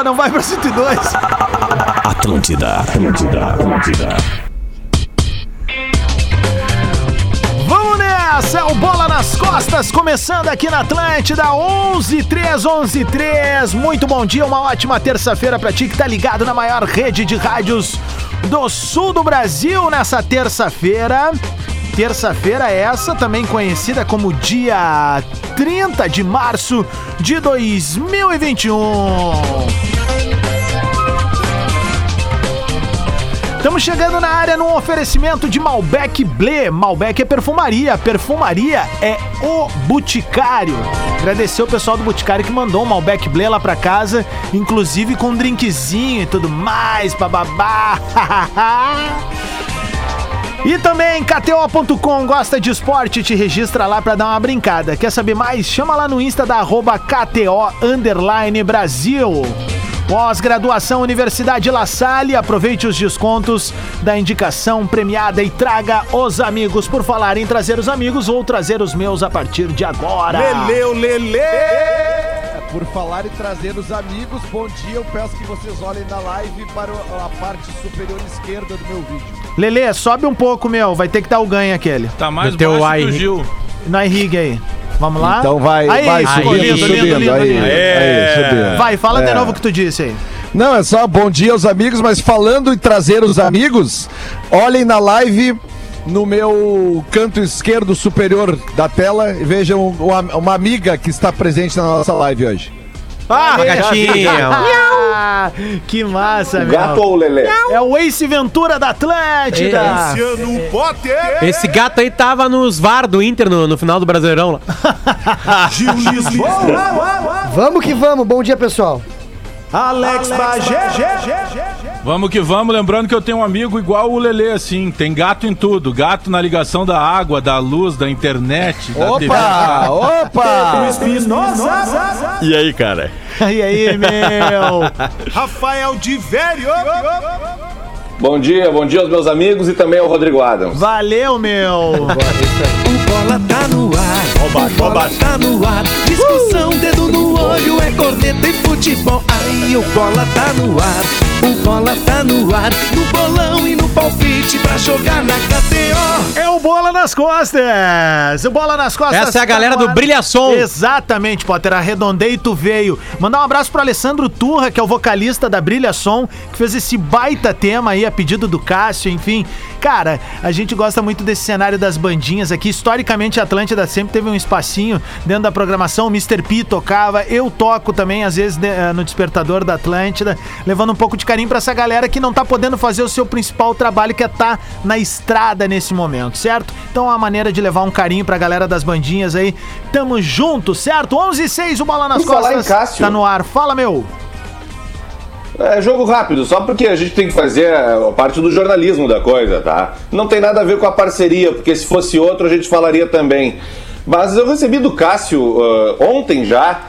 bola, não vai pra 102. Atlântida, Atlântida, Atlântida. Vamos nessa, é o Bola nas Costas, começando aqui na Atlântida, 11 3 11 3 Muito bom dia, uma ótima terça-feira pra ti que tá ligado na maior rede de rádios do sul do Brasil nessa terça-feira. Terça-feira essa, também conhecida como dia 30 de março de 2021. Estamos chegando na área num oferecimento de Malbec Blé. Malbec é perfumaria, perfumaria é o Boticário. Agradecer o pessoal do Boticário que mandou um Malbec Blé lá pra casa, inclusive com um drinkzinho e tudo mais, bababá. E também KTO.com gosta de esporte, te registra lá pra dar uma brincada. Quer saber mais? Chama lá no Insta da arroba KTO Underline Brasil. Pós-graduação Universidade La Salle, aproveite os descontos da indicação premiada e traga os amigos. Por falar em trazer os amigos, vou trazer os meus a partir de agora. Leleu, Lele! Por falar em trazer os amigos, bom dia. Eu peço que vocês olhem na live para a parte superior esquerda do meu vídeo. Lele, sobe um pouco, meu. Vai ter que dar o ganho aquele. Tá mais Do teu baixo ai- que o Gil. Na irriga aí. Vamos lá? Então vai, Aí, vai ficou subindo, lindo, lindo, subindo. lindo, aí, lindo. aí, subindo. Vai, fala de É. novo o que tu disse aí. Não, é só bom dia aos amigos, mas falando em trazer os amigos, olhem na live no meu canto esquerdo superior da tela e vejam uma, uma amiga que está presente na nossa live hoje. Ah, gatinha. Ah, que massa, meu. Gato ou Lelé? É o Ace Ventura da Atlântida. Esse gato aí tava nos VAR do Inter no, no final do Brasileirão lá. Vamos que vamos, bom dia pessoal. Alex Bagé. Vamos que vamos, lembrando que eu tenho um amigo igual o Lelê, assim, tem gato em tudo. Gato na ligação da água, da luz, da internet, da TV. Opa! Opa! E aí, cara? E aí, meu? Rafael de Velho! Bom dia, bom dia aos meus amigos e também ao Rodrigo Adams. Valeu, meu. O bola tá no ar, o bola tá no ar. Discussão, dedo no olho, é corneta e futebol. Aí o bola tá no ar, o bola tá no ar. No bolão e no palpite pra jogar na KTO. É o Bola nas Costas. O Bola nas Costas. Essa é a tá galera do ar. Brilhação. Exatamente, Potter. Arredondei e tu veio. Mandar um abraço pro Alessandro Turra, que é o vocalista da Brilha Som, que fez esse baita tema aí a pedido do Cássio, enfim. Cara, a gente gosta muito desse cenário das bandinhas aqui. Historicamente, a Atlântida sempre teve um espacinho dentro da programação. O Mr. P tocava, eu toco também, às vezes, eh, no despertador da Atlântida, levando um pouco de carinho pra essa galera que não tá podendo fazer o seu principal trabalho, que é tá na estrada nesse momento, certo? Então, é uma maneira de levar um carinho pra galera das bandinhas aí. Tamo junto, certo? 11 e 6, o Bola nas falar Costas em Cássio. tá no ar. Fala, meu. É jogo rápido, só porque a gente tem que fazer a parte do jornalismo da coisa, tá? Não tem nada a ver com a parceria, porque se fosse outro a gente falaria também. Mas eu recebi do Cássio ah, ontem já,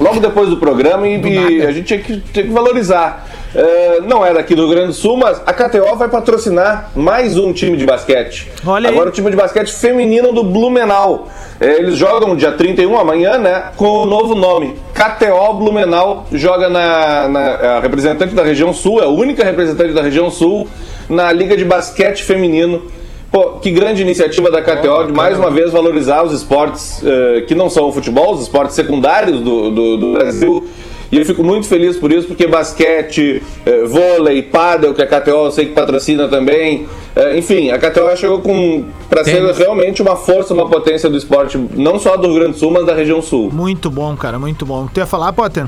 logo depois do programa, e, e a gente tinha que, tinha que valorizar. É, não é daqui do Rio Grande do Sul, mas a KTO vai patrocinar mais um time de basquete. Olha aí. Agora o time de basquete feminino do Blumenau. É, eles jogam dia 31, amanhã, né? Com o novo nome. KTO Blumenau joga na, na a representante da região sul, é a única representante da região sul na Liga de Basquete Feminino. Pô, que grande iniciativa da KTO de mais uma vez valorizar os esportes eh, que não são o futebol, os esportes secundários do, do, do Brasil. E eu fico muito feliz por isso, porque basquete, eh, vôlei, pádel, que a KTO eu sei que patrocina também. eh, enfim, a KTO chegou com para ser realmente uma força, uma potência do esporte, não só do Rio Grande do Sul, mas da região sul. Muito bom, cara, muito bom. Tu ia falar, Potter?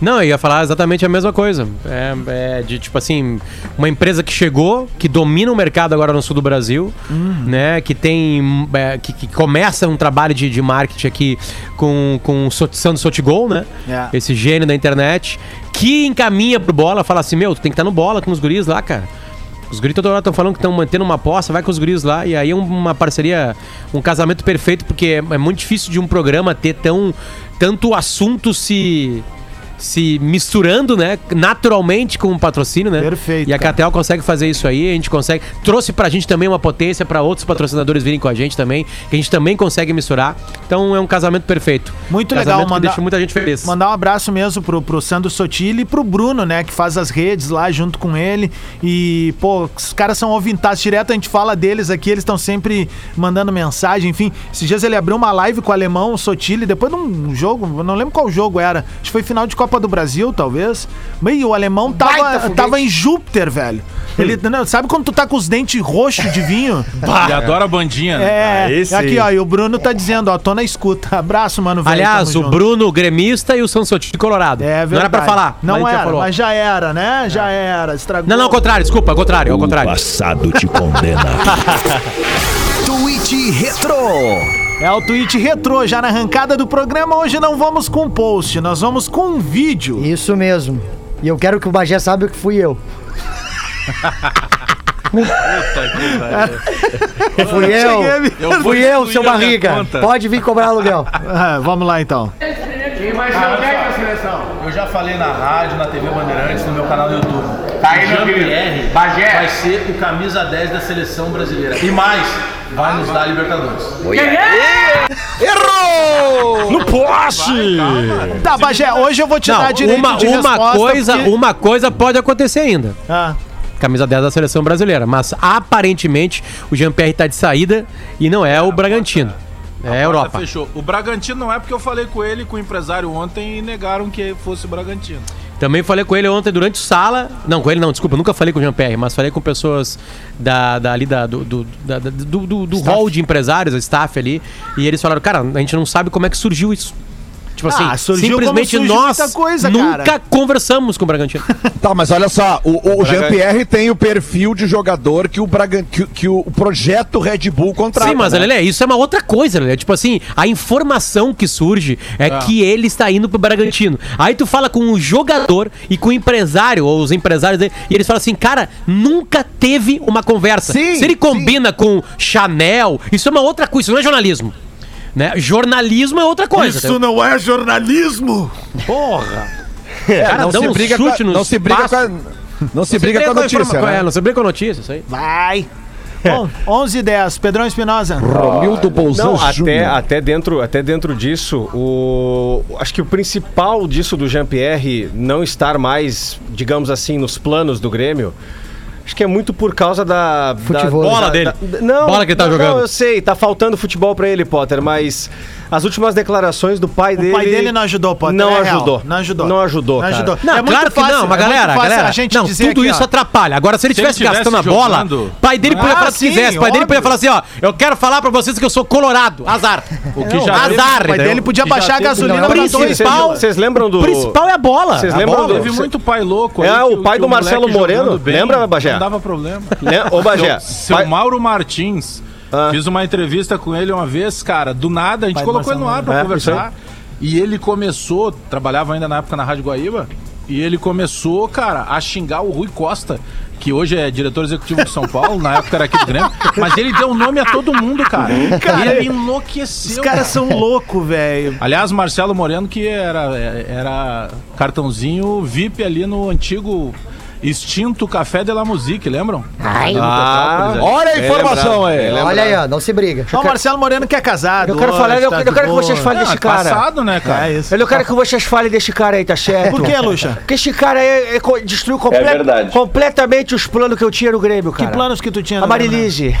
Não, eu ia falar exatamente a mesma coisa. É, é de tipo assim, uma empresa que chegou, que domina o mercado agora no sul do Brasil, né? Que tem. é, que, que começa um trabalho de, de marketing aqui com, com o Sandro Sotigol, né? É. Esse gênio da internet, que encaminha pro bola, fala assim: meu, tu tem que estar no bola com os guris lá, cara. Os guris toda hora estão falando que estão mantendo uma aposta, vai com os guris lá. E aí é um- uma parceria, um casamento perfeito, porque é, é muito difícil de um programa ter tão tanto assunto se se misturando, né, naturalmente com o patrocínio, né? Perfeito, E a. Catel consegue fazer isso aí, a gente consegue. Trouxe pra gente também uma potência pra outros patrocinadores virem com a gente também, que a gente também consegue misturar. Então é um casamento perfeito. Muito casamento legal, mandar- deixa muita gente feliz. Mandar um abraço mesmo pro, pro Sandro Sotile e pro Bruno, né? Que faz as redes lá junto com ele. E, pô, os caras são ouvintados direto, a gente fala deles aqui, eles estão sempre mandando mensagem, enfim. Esses dias ele abriu uma live com o alemão, o Sotile, depois de um jogo, eu não lembro qual jogo era. Acho que foi final de Copa do Brasil, talvez. Mas o alemão tava, tava em Júpiter, velho. Ele, não, sabe quando tu tá com os dentes roxos de vinho? Ele adora a bandinha, né? É, Ah, esse aqui, aí. ó, e o Bruno tá dizendo, ó, tô na escuta. Abraço, mano, velho. Aliás, o junto. Bruno gremista e o Sansotti colorado. É verdade. Não era pra falar. Não mas era, falou. mas já era, né? Já era. Estragou. Não, não, ao contrário, desculpa, ao contrário, ao O contrário. passado te condena. Tweet Retro. É o tweet retrô, já na arrancada do programa. Hoje não vamos com post, nós vamos com um vídeo. Isso mesmo. E eu quero que o Bagé saiba que fui eu. Fui eu. Cheguei a me- Eu vou Fui eu, seu barriga. Pode vir cobrar aluguel. Ah, vamos lá então. Eu já falei na rádio, na TV Bandeirantes, no meu canal do YouTube. Tá aí, Jean-Pierre vai ser o camisa 10 da seleção brasileira. E mais, vai nos dar Libertadores. No poste! Tá, Bagé, hoje eu vou te dar direito uma, de uma resposta, coisa, porque- uma coisa pode acontecer ainda. Ah, Camisa 10 da seleção brasileira. Mas aparentemente o Jean-Pierre tá de saída e não é o Bragantino. É a Europa. Fechou. O Bragantino não é porque eu falei com ele, com o empresário ontem e negaram que fosse o Bragantino. Também falei com ele ontem durante o sala. Não, com ele não, desculpa, nunca falei com o Jean-Pierre, mas falei com pessoas da, da, ali da, do, do, da- do, do, do hall de empresários, o staff ali. E eles falaram, cara, a gente não sabe como é que surgiu isso. Tipo Ah, assim, surgiu simplesmente nós coisa, nunca cara. conversamos com o Bragantino. Tá, mas olha só, o, o Jean-Pierre tem o perfil de jogador que o, Bragan, que, que o projeto Red Bull contrata. Sim, mas né? Lelê, isso é uma outra coisa, Lelê. Tipo assim, a informação que surge é que ele está indo pro Bragantino. Aí tu fala com o jogador e com o empresário, ou os empresários dele, e eles falam assim, cara, nunca teve uma conversa. Sim, Se ele combina com Chanel, isso é uma outra coisa, isso não é jornalismo. Né? Jornalismo é outra coisa. isso não é jornalismo! Cara, não se um briga chute com não se briga com a, não se briga com a notícia, informa- né? é, não se briga com a notícia, isso aí. Vai! Bom, 11 e 10. Pedrão Espinosa. Romildo Bolzan Não, até, até, dentro, até dentro disso, o, acho que o principal disso do Jean-Pierre não estar mais, digamos assim, nos planos do Grêmio, acho que é muito por causa da... da Futebol. Bola da- dele. da- não, Bola que ele tá não, jogando. Não, eu sei, tá faltando futebol pra ele, Potter, mas as últimas declarações do pai dele... O pai dele não ajudou, Potter. Não é ajudou. Não ajudou. Não ajudou, Não ajudou. Não, É muito claro que fácil, não, mas é galera, galera, a gente não, dizer tudo aqui, isso ó. atrapalha. Agora, se ele Se ele estivesse tivesse gastando a bola, pai dele podia Ah, falar o que sim, quisesse. Pai dele podia falar assim, ó, eu quero falar pra vocês que eu sou colorado. Azar. O que Não, já azar, teve- o pai dele podia Que baixar a gasolina pra dois Vocês, pau. vocês lembram do... O principal é a bola. Vocês lembram do- Teve muito pai louco É, o que pai do Marcelo Moreno, lembra, Bagé? Não dava problema. Né? Ô, Bagé, Seu Mauro Martins, Ah. fiz uma entrevista com ele uma vez, cara, do nada, a gente Pai colocou ele no ar pra É, conversar. E ele começou, trabalhava ainda na época na Rádio Guaíba, e ele começou, cara, a xingar o Rui Costa, que hoje é diretor executivo de São Paulo, na época era aqui do Grêmio, mas ele deu nome a todo mundo, cara. Cara, ele enlouqueceu. Os caras são loucos, velho. Aliás, Marcelo Moreno, que era, era cartãozinho VIP ali no antigo extinto Café de la Musique, lembram? Ai. Ah, Olha a informação aí. Olha aí, ó, não se briga. Ó, o Marcelo Moreno que é casado. Eu quero hoje, falar, eu, tá eu quero que vocês falem Ah, desse cara. passado, né, cara? É isso. Eu quero que vocês falem desse cara aí, tá certo? Por que, Luxa? Porque esse cara aí é destruiu comple- É completamente os planos que eu tinha no Grêmio, Que cara. planos que tu tinha A no Grêmio, né? Marilise.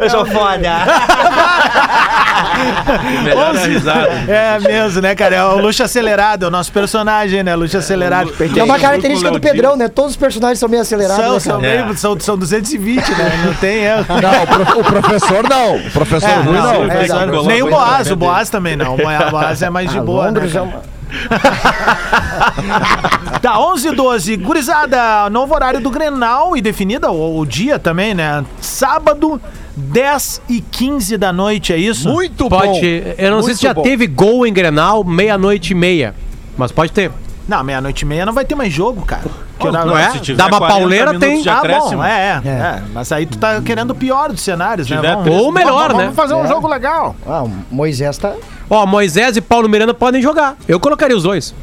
eu sou foda. Melhor a risada. É mesmo, né, cara? É o Luxo Acelerado, é o nosso personagem, né? Luxo Acelerado. É uma característica do Pedrão, né? Todos os personagens são meio acelerados. São, né, são, meio- são, são 220, né? Não tem erro. Não, o, pro- o professor não. O professor É, Rui não, não. é, não, colar nem o Boaz, o Boaz também não. O Boaz é mais de Ah, boa, né? Londres é Tá, 11 e 12. Gurizada, novo horário do Grenal e definida o, o dia também, né? Sábado, 10 e 15 da noite, é isso? Muito Pode. bom. Eu não sei Muito se já bom. teve gol em Grenal meia-noite e meia. Mas pode ter. Não, meia-noite e meia não vai ter mais jogo, cara. Que horário- Não é? Se tiver Dá uma 40 pauleira, tem. de Ah, bom, é, é, é. Mas aí tu tá querendo o pior dos cenários, né? Vamos- Ou melhor, né? fazer um É. jogo legal. Ah, o Moisés tá. Ó, Moisés e Paulo Miranda podem jogar. Eu colocaria os dois.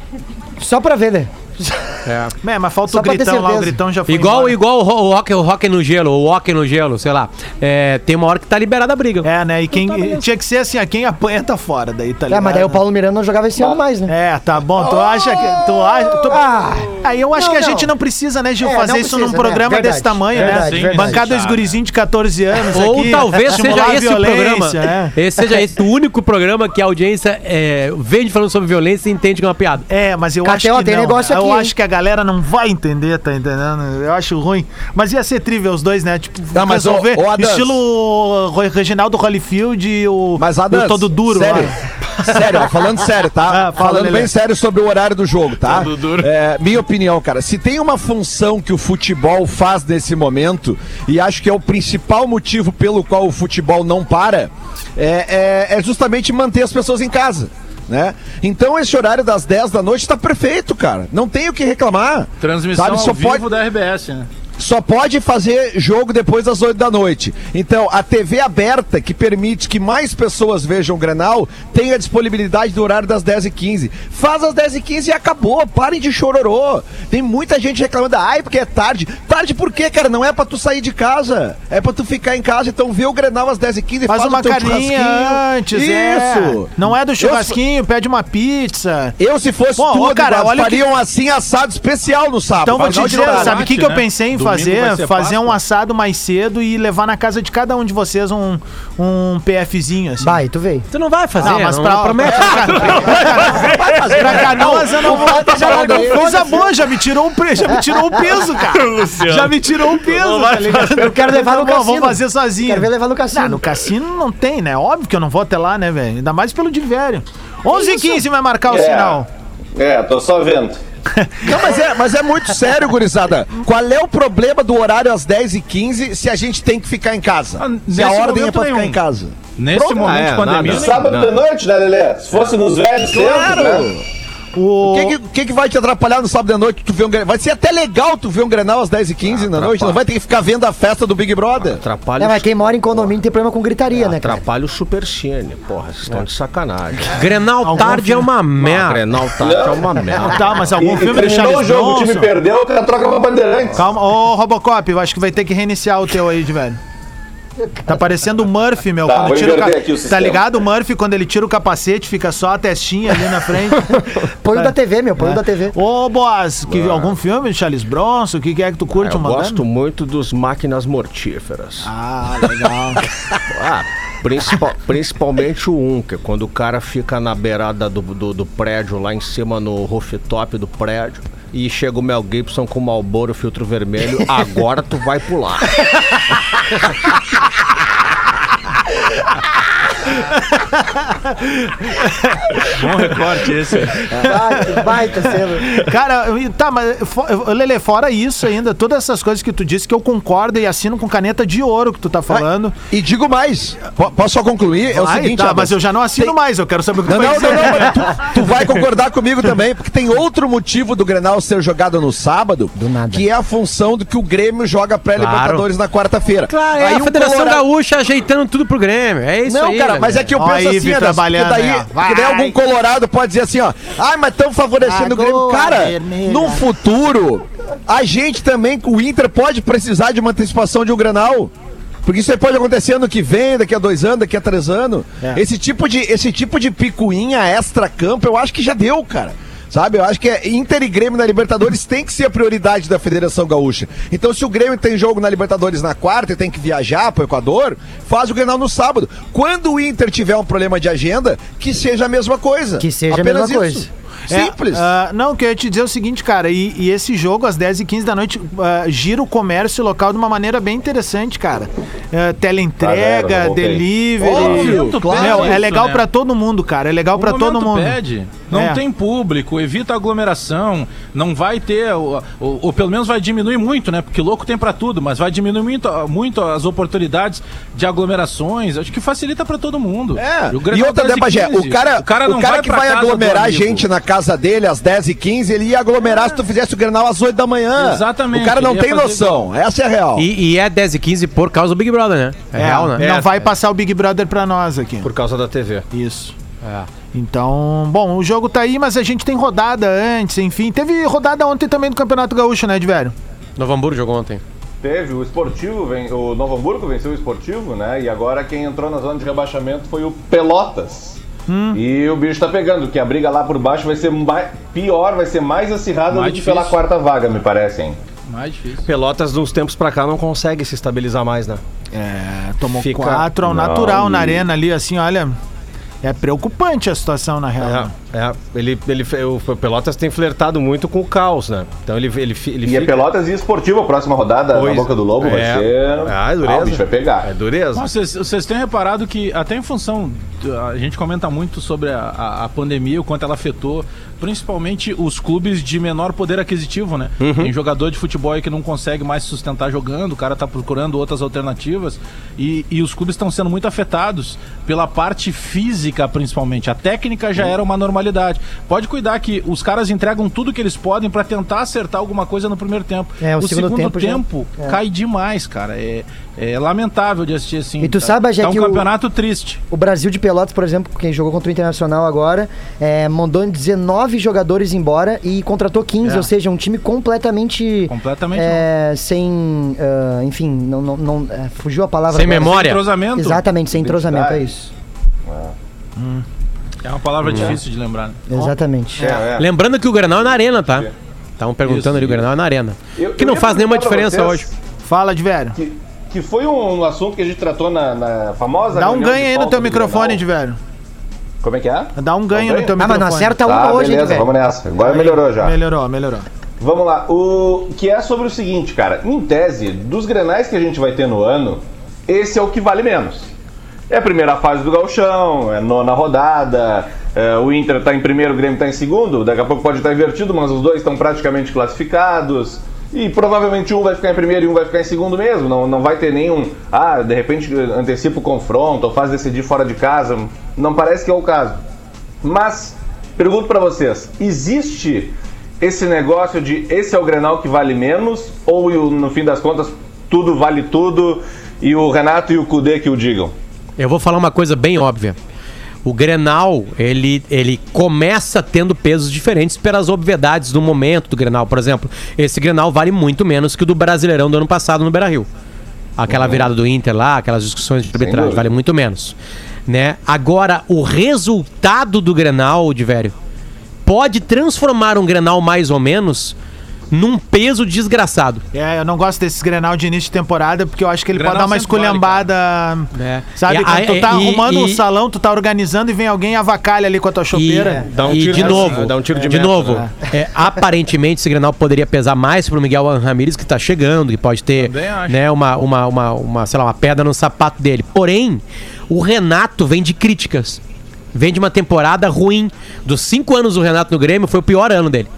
Só pra ver, né? É, mas falta Só o gritão lá, o gritão já foi Igual, embora. igual o ro- o hockey, o hockey no gelo, o hockey no gelo, sei lá. É, tem uma hora que tá liberada a briga. É, né? E quem tá tinha que ser assim, a quem apanha tá fora, daí tá É, ligado? mas daí o Paulo Miranda não jogava esse ano mais, né? É, tá bom. Tu acha que. Tu acha. Tu... Ah, Aí eu acho Não, que a não. gente não precisa, né, Gil, É, fazer isso precisa, num né? programa Verdade. desse tamanho, Verdade, né? verdade. Bancar dois gurizinhos de 14 anos Ou aqui. talvez seja esse o programa. é. Esse seja esse o único programa que a audiência é, vem falando sobre violência e entende que é uma piada. É, mas eu acho que tem negócio aqui, hein? acho que a galera não vai entender, tá entendendo? Eu acho ruim. Mas ia ser trivial os dois, né? Tipo, Não, mas, resolver ô, Adams. estilo Reginaldo Holyfield e o, Mas o todo duro sério, sério, ó, falando sério, tá? Ah, fala, falando Lelê. bem sério sobre o horário do jogo, tá? É, minha opinião, cara, se tem uma função que o futebol faz nesse momento, e acho que é o principal motivo pelo qual o futebol não para, é, é- é justamente manter as pessoas em casa. Né? Então esse horário das 10 da noite tá perfeito, cara. Não tem o que reclamar. Transmissão Sabe, ao só vivo pode- da RBS, né? Só pode fazer jogo depois das 8 da noite. Então, a TV aberta, que permite que mais pessoas vejam o Grenal, tem a disponibilidade do horário das 10h15. Faz às 10h15 e acabou. Parem de chororô. Tem muita gente reclamando, ai, porque é tarde. Tarde por quê, cara? Não é pra tu sair de casa. É pra tu ficar em casa. Então, vê o Grenal às 10h15 e Faz faz uma o teu carninha churrasquinho. antes, Isso. é. Não é do Eu- churrasquinho, pede uma pizza. Eu, se fosse ô, tudo, cara, cara, olha o que- fariam assim assado especial no sábado. Então vou te dizer, sabe o que, que eu pensei em Domingo vai fazer? Fazer um assado mais cedo e levar na casa de cada um de vocês um, um PFzinho, assim. Vai, tu veio. Tu não vai fazer, Não, mas não, pra, não promete. pra, Canoas eu não vou. já largou, Coisa boa, já me tirou um, já me tirou um peso, cara. Já me tirou um peso, tá ligado? Eu quero levar no Tá cassino. Vou fazer sozinho. Quero ver levar no cassino. No cassino não tem, né? Óbvio que eu não vou até lá, né, velho? Ainda mais pelo Divério. 11 h 15 vai marcar o É. sinal. É, tô só vendo. Não, mas é, mas é muito sério, gurizada. Qual é o problema do horário às 10h15 se a gente tem que ficar em casa? Ah, se a ordem é pra ficar nenhum. em casa. Nesse Pronto. momento Ah, é, de pandemia. nada. Sábado de noite, né, Lelê? Se fosse nos velhos tempos, Claro! né? O... O que, que, que que vai te atrapalhar no sábado de noite? Tu ver um, vai ser até legal tu ver um Grenal às 10h15 da noite. Não vai ter que ficar vendo a festa do Big Brother. Atrapalha, É, o mas quem mora em condomínio tem problema com gritaria, né, cara? atrapalha o Supercine. Porra, vocês estão de sacanagem. Grenal tarde é uma Ah, merda. Grenal tá, é uma merda. Tá, mas algum E, filme do terminou o Charles jogo, o time perdeu, o cara troca pra Bandeirantes. Calma, ô Robocop, eu acho que vai ter que reiniciar o teu aí, de velho. Tá parecendo o Murphy, meu. Tá, quando tira o inverter ca- aqui o Tá ligado? O Murphy, quando ele tira o capacete, fica só a testinha ali na frente. Põe o da TV, meu, põe o da TV. Ô, Boaz, que, algum filme de Charles Bronson? O que, que é que tu curte Eu mandando? gosto muito dos máquinas mortíferas. Ah, legal. Ah, principal- principalmente o 1, que é quando o cara fica na beirada do, do, do prédio, lá em cima no rooftop do prédio, e chega o Mel Gibson com o Malboro filtro vermelho, agora tu vai pular. Bom recorte esse. Baita, baita selo. Cara, tá, mas, Lele, fora isso ainda, todas essas coisas que tu disse que eu concordo e assino com caneta de ouro que tu tá falando. E digo mais, po- posso só concluir? É o Ai, seguinte, tá, mas eu já não assino tem- mais, eu quero saber o que tu Não, vai não, dizer. não, não, mas tu, tu vai concordar comigo também, porque tem outro motivo do Grenal ser jogado no sábado, Do nada. que é a função do que o Grêmio joga pré-Libertadores na quarta-feira. Claro, é Aí a Federação Colorado- Gaúcha ajeitando tudo pro Grêmio. É isso Não, aí. cara, né, mas é que eu penso aí, assim, trabalhando porque daí, porque daí algum colorado pode dizer assim, ó, ai, mas estão favorecendo o Grêmio. Cara, Vermelha. no futuro, a gente também, o Inter, pode precisar de uma antecipação de um Grenal. Porque isso aí pode acontecer ano que vem, daqui a dois anos, daqui a três anos. É. Esse, tipo de, esse tipo de picuinha extra-campo, eu acho que já deu, cara. Sabe, eu acho que é Inter e Grêmio na Libertadores tem que ser a prioridade da Federação Gaúcha. Então, se o Grêmio tem jogo na Libertadores na quarta e tem que viajar para o Equador, faz o Grenal no sábado. Quando o Inter tiver um problema de agenda, que seja a mesma coisa. Que seja a Apenas mesma isso. coisa. É, Simples. ah, não, o que eu ia te dizer é o seguinte, cara, e, e esse jogo às 10h15 da noite ah, gira o comércio local de uma maneira bem interessante, cara. Uh, teleentrega, voltei. delivery. Óbvio, claro. É isso, legal né? pra todo mundo, cara. É legal pra todo mundo. Pede. Não É. tem público, evita aglomeração, não vai ter, ou, ou- ou pelo menos vai diminuir muito, né? Porque louco tem pra tudo, mas vai diminuir muito, muito as oportunidades de aglomerações. Acho que facilita pra todo mundo. É, o e Grenal outra, 10 né, Bagé? 15, O cara, o cara, não que pra vai casa do aglomerar gente na casa dele às 10h15, ele ia aglomerar se tu fizesse o Grenal às 8 da manhã. Exatamente, O cara não tem noção. Essa é a real. E, e é 10 e 15 por causa do Big Brother, né? É, real, né? Não vai passar o Big Brother pra nós aqui. Por causa da TV. Isso. É. Então, bom, o jogo tá aí, mas a gente tem rodada antes, enfim. Teve rodada ontem também do Campeonato Gaúcho, né, de velho? Novo Hamburgo jogou ontem. Teve o esportivo, ven- o Novo Hamburgo venceu o esportivo, né? E agora quem entrou na zona de rebaixamento foi o Pelotas. E o bicho tá pegando, que a briga lá por baixo vai ser mais, pior, vai ser mais acirrada Mais do que pela difícil. quarta vaga, me parece, hein? Mais difícil. Pelotas, de uns tempos pra cá, não consegue se estabilizar mais, né? É, tomou Fica- quatro ao Não, natural na e- arena ali, assim, olha. É preocupante a situação, na real. É, é. Ele, ele, o Pelotas tem flertado muito com o caos, né? Então ele, ele, ele E é Pelotas e esportivo, a próxima rodada Pois- na Boca do Lobo vai é. ser. Ah, é dureza. o bicho vai pegar. É dureza. Vocês têm reparado que, até em função, a gente comenta muito sobre a, a, a pandemia, o quanto ela afetou, principalmente os clubes de menor poder aquisitivo, né? Tem jogador de futebol aí que não consegue mais se sustentar jogando, o cara tá procurando outras alternativas, e, e os clubes estão sendo muito afetados pela parte física, principalmente. A técnica já era uma normalidade. Pode cuidar que os caras entregam tudo que eles podem pra tentar acertar alguma coisa no primeiro tempo. É, o segundo tempo já- tempo é. cai demais, cara. É, é lamentável de assistir assim. E tu tá? sabe, Bagé, tá um que o- campeonato triste. O Brasil de Pelotas, por exemplo, quem jogou contra o Internacional agora, é, mandou 19 jogadores embora e contratou 15, É. ou seja, um time completamente. Completamente é, sem. ah, enfim, não, não, não- é, fugiu a palavra. Sem agora. memória. Entrosamento. Exatamente, sem entrosamento, é isso. É uma palavra difícil de lembrar. né? Exatamente. É, é. Lembrando que o Granal é na arena, tá? Estavam perguntando Isso, ali, o isso. Granal é na arena. Eu- que eu não faz nenhuma diferença vocês hoje. Fala de velho. Que, que foi um assunto que a gente tratou na, na famosa. Dá um ganho aí no teu microfone, de velho. Como é que é? Dá um ganho Dá um no teu Ah, mas microfone. não acerta uma Tá, hoje, beleza, velho? vamos nessa. Agora melhorou já. Melhorou, melhorou. Vamos lá, o que é sobre o seguinte, cara. Em tese, dos grenais que a gente vai ter no ano, esse é o que vale menos. É a primeira fase do gauchão, é nona rodada, é, o Inter tá em primeiro, o Grêmio tá em segundo, daqui a pouco pode estar invertido, mas os dois estão praticamente classificados. E provavelmente um vai ficar em primeiro e um vai ficar em segundo mesmo. Não, não vai ter nenhum. Ah, de repente antecipa o confronto ou faz decidir fora de casa. Não parece que é o caso. Mas, pergunto pra vocês: existe esse negócio de esse é o Grenal que vale menos? Ou no fim das contas tudo vale tudo e o Renato e o Cudê que o digam? Eu vou falar uma coisa bem óbvia. O Grenal, ele, ele começa tendo pesos diferentes pelas obviedades do momento do Grenal. Por exemplo, esse Grenal vale muito menos que o do Brasileirão do ano passado no Beira-Rio. Aquela virada do Inter lá, aquelas discussões de arbitragem, vale muito menos. Né? Agora, o resultado do Grenal, de velho, pode transformar um Grenal mais ou menos num peso desgraçado. É, eu não gosto desses Grenal de início de temporada, porque eu acho que ele Grenal pode dar uma esculhambada. É. Sabe, E- quando tu tá e- arrumando um e- salão, tu tá organizando e vem alguém e avacalha ali com a tua E, chopeira. Dá um e tiro de novo, dá um tiro de de meta, novo, né? é, aparentemente esse Grenal poderia pesar mais pro Miguel Ramírez que tá chegando, que pode ter né, uma, uma, uma, uma, sei lá, uma pedra no sapato dele. Porém, o Renato vem de críticas. Vem de uma temporada ruim. Dos cinco anos do Renato no Grêmio, foi o pior ano dele.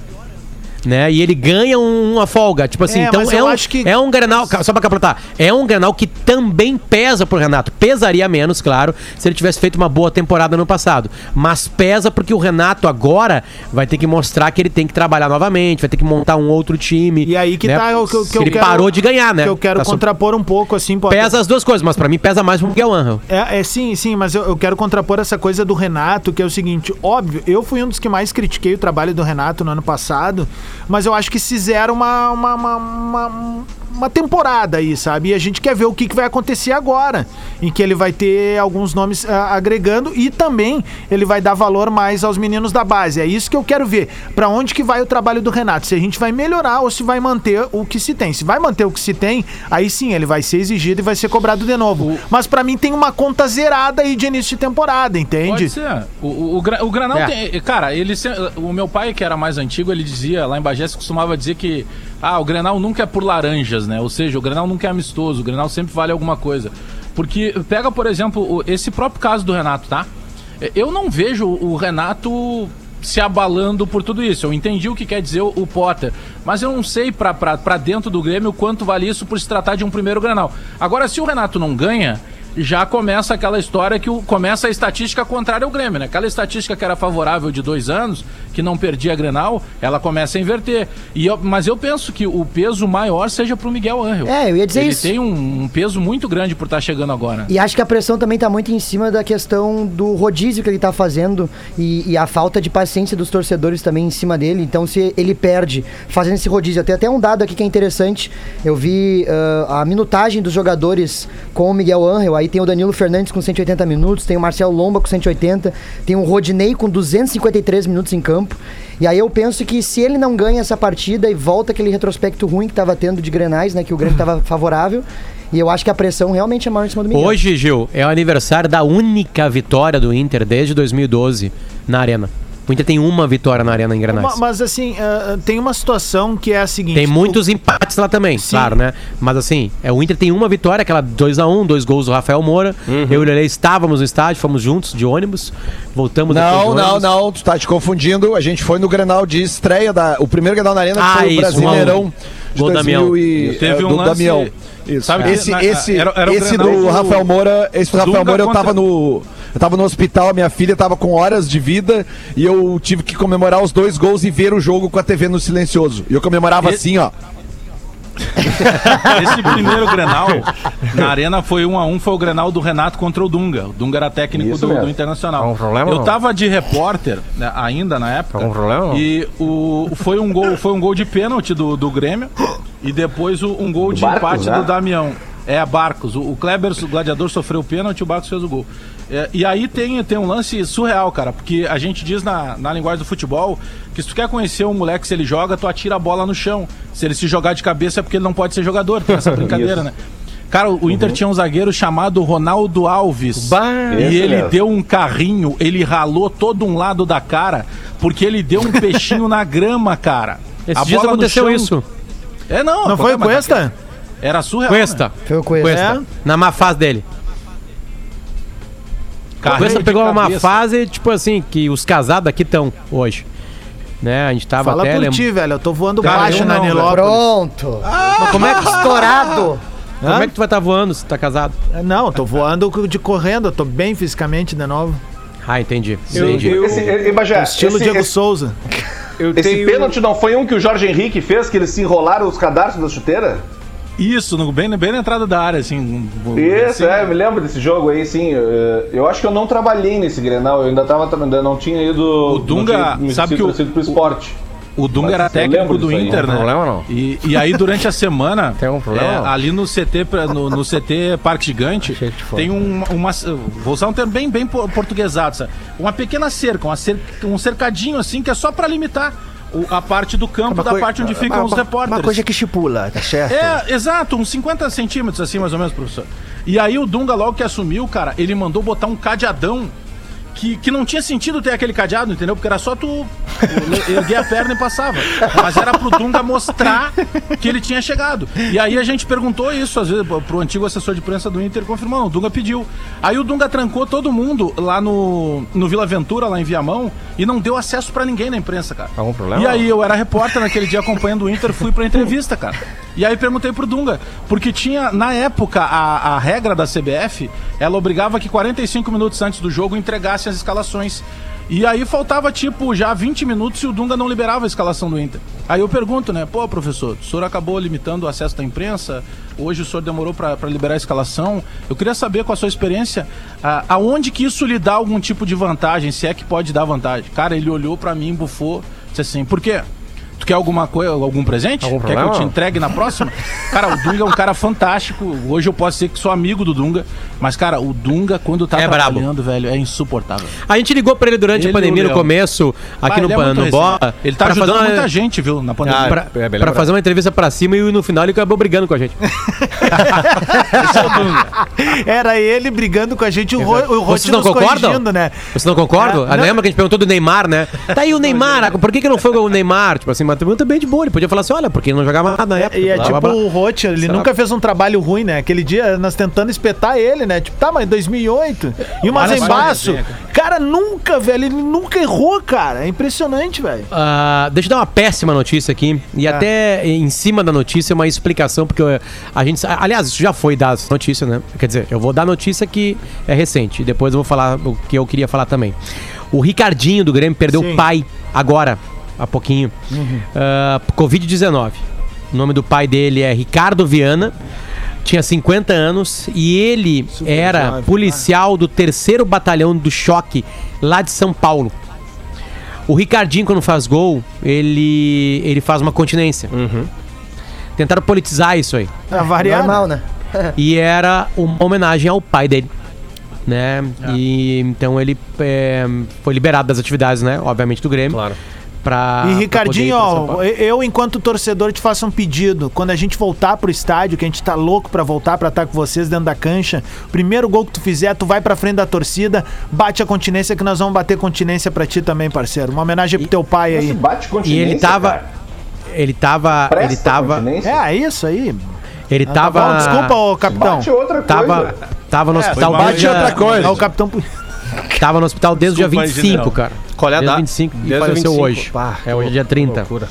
Né? E ele ganha um- uma folga. Tipo assim, É, então é eu um, acho que- é um Grenal. Só pra completar, é um Grenal que também pesa pro Renato. Pesaria menos, claro, se ele tivesse feito uma boa temporada no passado. Mas pesa porque o Renato agora vai ter que mostrar que ele tem que trabalhar novamente, vai ter que montar um outro time. E aí que né? tá o que, eu- que ele quero- parou de ganhar, né? Que eu quero Tá contrapor um pouco, assim, pode. Pesa as duas coisas, mas pra mim pesa mais pro Miguel Angel. É, é, sim, sim, mas eu, eu quero contrapor essa coisa do Renato, que é o seguinte, óbvio, eu fui um dos que mais critiquei o trabalho do Renato no ano passado, mas eu acho que fizeram uma, uma, uma, uma, uma temporada aí, sabe? E a gente quer ver o que, que vai acontecer agora, em que ele vai ter alguns nomes ah, agregando e também ele vai dar valor mais aos meninos da base. É isso que eu quero ver. Pra onde que vai o trabalho do Renato? Se a gente vai melhorar ou se vai manter o que se tem. Se vai manter o que se tem, aí sim ele vai ser exigido e vai ser cobrado de novo. Mas pra mim tem uma conta zerada aí de início de temporada, entende? Pode ser. O, o, o, o Granal É. tem. Cara, ele se- o meu pai, que era mais antigo, ele dizia, lá em Bagé, se costumava dizer que ah, o Grenal nunca é por laranjas, né? Ou seja, o Grenal nunca é amistoso, o Grenal sempre vale alguma coisa. Porque pega, por exemplo, esse próprio caso do Renato, tá? Eu não vejo o Renato se abalando por tudo isso. Eu entendi o que quer dizer o, Potter, mas eu não sei pra dentro do Grêmio quanto vale isso por se tratar de um primeiro Granal. Agora, se o Renato não ganha, já começa aquela história que o, começa a estatística contrária ao Grêmio, né? Aquela estatística que era favorável de dois anos, que não perdia a Grenal, ela começa a inverter. E eu- mas eu penso que o peso maior seja pro Miguel Angel. É, eu ia dizer Ele isso. tem um, um peso muito grande por estar chegando agora. E acho que a pressão também tá muito em cima da questão do rodízio que ele tá fazendo e, e a falta de paciência dos torcedores também em cima dele. Então, se ele perde fazendo esse rodízio, tem até um dado aqui que é interessante. Eu vi ah, a minutagem dos jogadores com o Miguel Angel. Aí tem o Danilo Fernandes com 180 minutos, tem o Marcelo Lomba com 180, tem o Rodinei com 253 minutos em campo. E aí eu penso que se ele não ganha essa partida e volta aquele retrospecto ruim que tava tendo de Grenais, né, que o Grêmio tava favorável, e eu acho que a pressão realmente é maior em cima do Miguel. Hoje, Gil, é o aniversário da única vitória do Inter desde 2012 na Arena. O Inter tem uma vitória na Arena em Granais. Ma- Mas assim, ah, tem uma situação que é a seguinte. Tem muitos empates lá também, claro, né? Mas assim, é, o Inter tem uma vitória, aquela 2x1, dois gols do Rafael Moura. Uhum. Eu e o Lele estávamos no estádio, fomos juntos de ônibus. Voltamos Não, de não, não, tu tá te confundindo. A gente foi no Grenal de estreia da. O primeiro Grenal na Arena Ah, foi o isso, Brasileirão um um. de Gol 2000 e, Teve é, um do lance- Damião. Isso. Sabe que esse na- esse, era- era o esse do do- Rafael Moura, esse do Rafael Dunga Moura eu contra- tava no. Eu tava no hospital, a minha filha tava com horas de vida e eu tive que comemorar os dois gols e ver o jogo com a TV no silencioso. E eu comemorava E- assim, ó. Esse primeiro Grenal na arena foi um a um, foi o Grenal do Renato contra o Dunga. O Dunga era técnico do, do Internacional. Algum problema, Eu tava de repórter né, ainda na época. Algum problema, não? E o, foi, um gol, foi um gol de pênalti do, do Grêmio e depois o- um gol de Barcos, empate né? do Damião. É, Barcos. O, Kleber, o gladiador, sofreu o pênalti e o Barcos fez o gol. É, e aí tem, tem um lance surreal, cara, porque a gente diz na, na linguagem do futebol que se tu quer conhecer um moleque, se ele joga, tu atira a bola no chão. Se ele se jogar de cabeça é porque ele não pode ser jogador. Tem essa brincadeira, né? Cara, o Inter tinha um zagueiro chamado Ronaldo Alves. E Esse ele mesmo. deu um carrinho, ele ralou todo um lado da cara, porque ele deu um peixinho na grama, cara. Esses A bola aconteceu chão- isso. É, não. Não foi o mas- Cuesta? Era surreal. Cuesta. Né? Foi o Cuesta. Cuesta. Na má fase dele. O Cuesta pegou uma fase, tipo assim, que os casados aqui estão hoje. Né? A gente tava Fala até. por lem- ti, velho. Eu tô voando Cara, baixo eu na. Nilópolis. Pronto. Mas como é que Estourado. Como é que tu vai estar voando se tu tá casado? Não, tô voando de correndo. Eu tô bem fisicamente de novo. Ah, entendi. Eu- entendi. eu- Esse, e, Bagé, Estilo esse, Diego esse, Souza. Eu esse tenho... pênalti não foi um que o Jorge Henrique fez, que eles se enrolaram os cadarços da chuteira? Isso, no- bem, bem na entrada da área, assim. um- Isso, assim, é, eu me lembro desse jogo aí, sim. Eu, acho que eu não trabalhei nesse Grenal, eu ainda tava ainda não tinha ido. O Dunga, não tinha sabe que o- pro esporte. O Dunga Mas era técnico do aí. Inter, Tem né? problema, não? E, e aí, durante a semana, Tem algum problema, é, não? ali no CT, no, no CT Parque Gigante, tem um, uma. Vou usar um termo bem, bem po- portuguesado, sabe? Uma pequena cerca, uma cer- um cercadinho assim, que é só pra limitar o- a parte do campo da parte onde ficam os repórteres. Uma coisa que estipula, tá certo? É, exato, uns 50 centímetros assim, mais ou menos, professor. E aí o Dunga, logo que assumiu, cara, ele mandou botar um cadeadão que, que não tinha sentido ter aquele cadeado, entendeu? Porque era só tu erguer a perna e passava. Mas era pro Dunga mostrar que ele tinha chegado. E aí a gente perguntou isso, às vezes, pro antigo assessor de imprensa do Inter, confirmou, não, o Dunga pediu. Aí o Dunga trancou todo mundo lá no, no Vila Ventura, lá em Viamão, e não deu acesso pra ninguém na imprensa, cara. Algum problema? E aí eu era repórter naquele dia acompanhando o Inter, fui pra entrevista, cara. E aí perguntei pro Dunga, porque tinha, na época, a, a regra da CBF, ela obrigava que 45 minutos antes do jogo entregasse as escalações. E aí faltava, tipo, já 20 minutos e o Dunga não liberava a escalação do Inter. Aí eu pergunto, né, pô, professor, o senhor acabou limitando o acesso da imprensa, hoje o senhor demorou pra pra liberar a escalação. Eu queria saber, com a sua experiência, a- aonde que isso lhe dá algum tipo de vantagem, se é que pode dar vantagem. Cara, ele olhou pra mim, bufou, disse assim, por quê? Tu quer alguma coisa, algum presente? Algum quer que eu te entregue na próxima? cara, o Dunga é um cara fantástico. Hoje eu posso dizer que sou amigo do Dunga. Mas, cara, o Dunga, quando tá É brabo. trabalhando, velho, é insuportável. A gente ligou pra ele durante Ele a pandemia no começo, aqui Ah, no, ele é no. Bola. Ele tá pra ajudando fazer uma- muita gente, viu, na pandemia. Ah, Pra, É, bem pra lembrado. fazer uma entrevista pra cima e no final ele acabou brigando com a gente. Esse é o Dunga. Era ele brigando com a gente, o, Ro, o Vocês não nos concordam? corrigindo, né? Vocês não concordam? É, não. Lembra que a gente perguntou do Neymar, né? Tá aí o Neymar, por que, que não foi o Neymar? Tipo assim, mas pergunta bem de boa. Ele podia falar assim: olha, porque ele não jogava nada na época. E é blá, tipo blá, blá. o Roth, ele Será? nunca fez um trabalho ruim, né? Aquele dia nós tentando espetar ele, né? Tipo, tá, mas 2008. E o Mazembaço, cara, nunca, velho, ele nunca errou, cara. É impressionante, velho. Ah, deixa eu dar uma péssima notícia aqui. E até em cima da notícia, uma explicação, porque eu- a gente. Aliás, isso já foi dado notícia, né? Quer dizer, eu vou dar notícia que é recente. E depois eu vou falar o que eu queria falar também. O Ricardinho do Grêmio perdeu o pai agora, há pouquinho. Ah, Covid-19. O nome do pai dele é Ricardo Viana. Tinha 50 anos e ele era policial do terceiro batalhão do choque lá de São Paulo. O Ricardinho, quando faz gol, ele, ele faz uma continência. Tentaram politizar isso aí. Tá variado. Normal, né? E era uma homenagem ao pai dele. Né? E então ele é, foi liberado das atividades, né? Obviamente, do Grêmio. Claro. Pra, E pra Ricardinho, poder ir pra São ó, eu, enquanto torcedor, te faço um pedido. Quando a gente voltar pro estádio, que a gente tá louco pra voltar pra estar com vocês dentro da cancha, primeiro gol que tu fizer, tu vai pra frente da torcida, bate a continência, que nós vamos bater continência pra ti também, parceiro. Uma homenagem pro teu pai aí. Bate E continência, ele tava. cara. Ele tava. Presta ele tava. continência? É, isso aí. Ele Ah, tá tava. bom, desculpa, ô capitão. Bate outra coisa. Tava, tava no hospital mal. desde Bate outra coisa. É o capitão. Tava no hospital desde o dia Desculpa aí, 25, general. cara. Qual é a desde data? 25 e Desde o faleceu 25. hoje. Pá, é hoje dia 30. Loucura.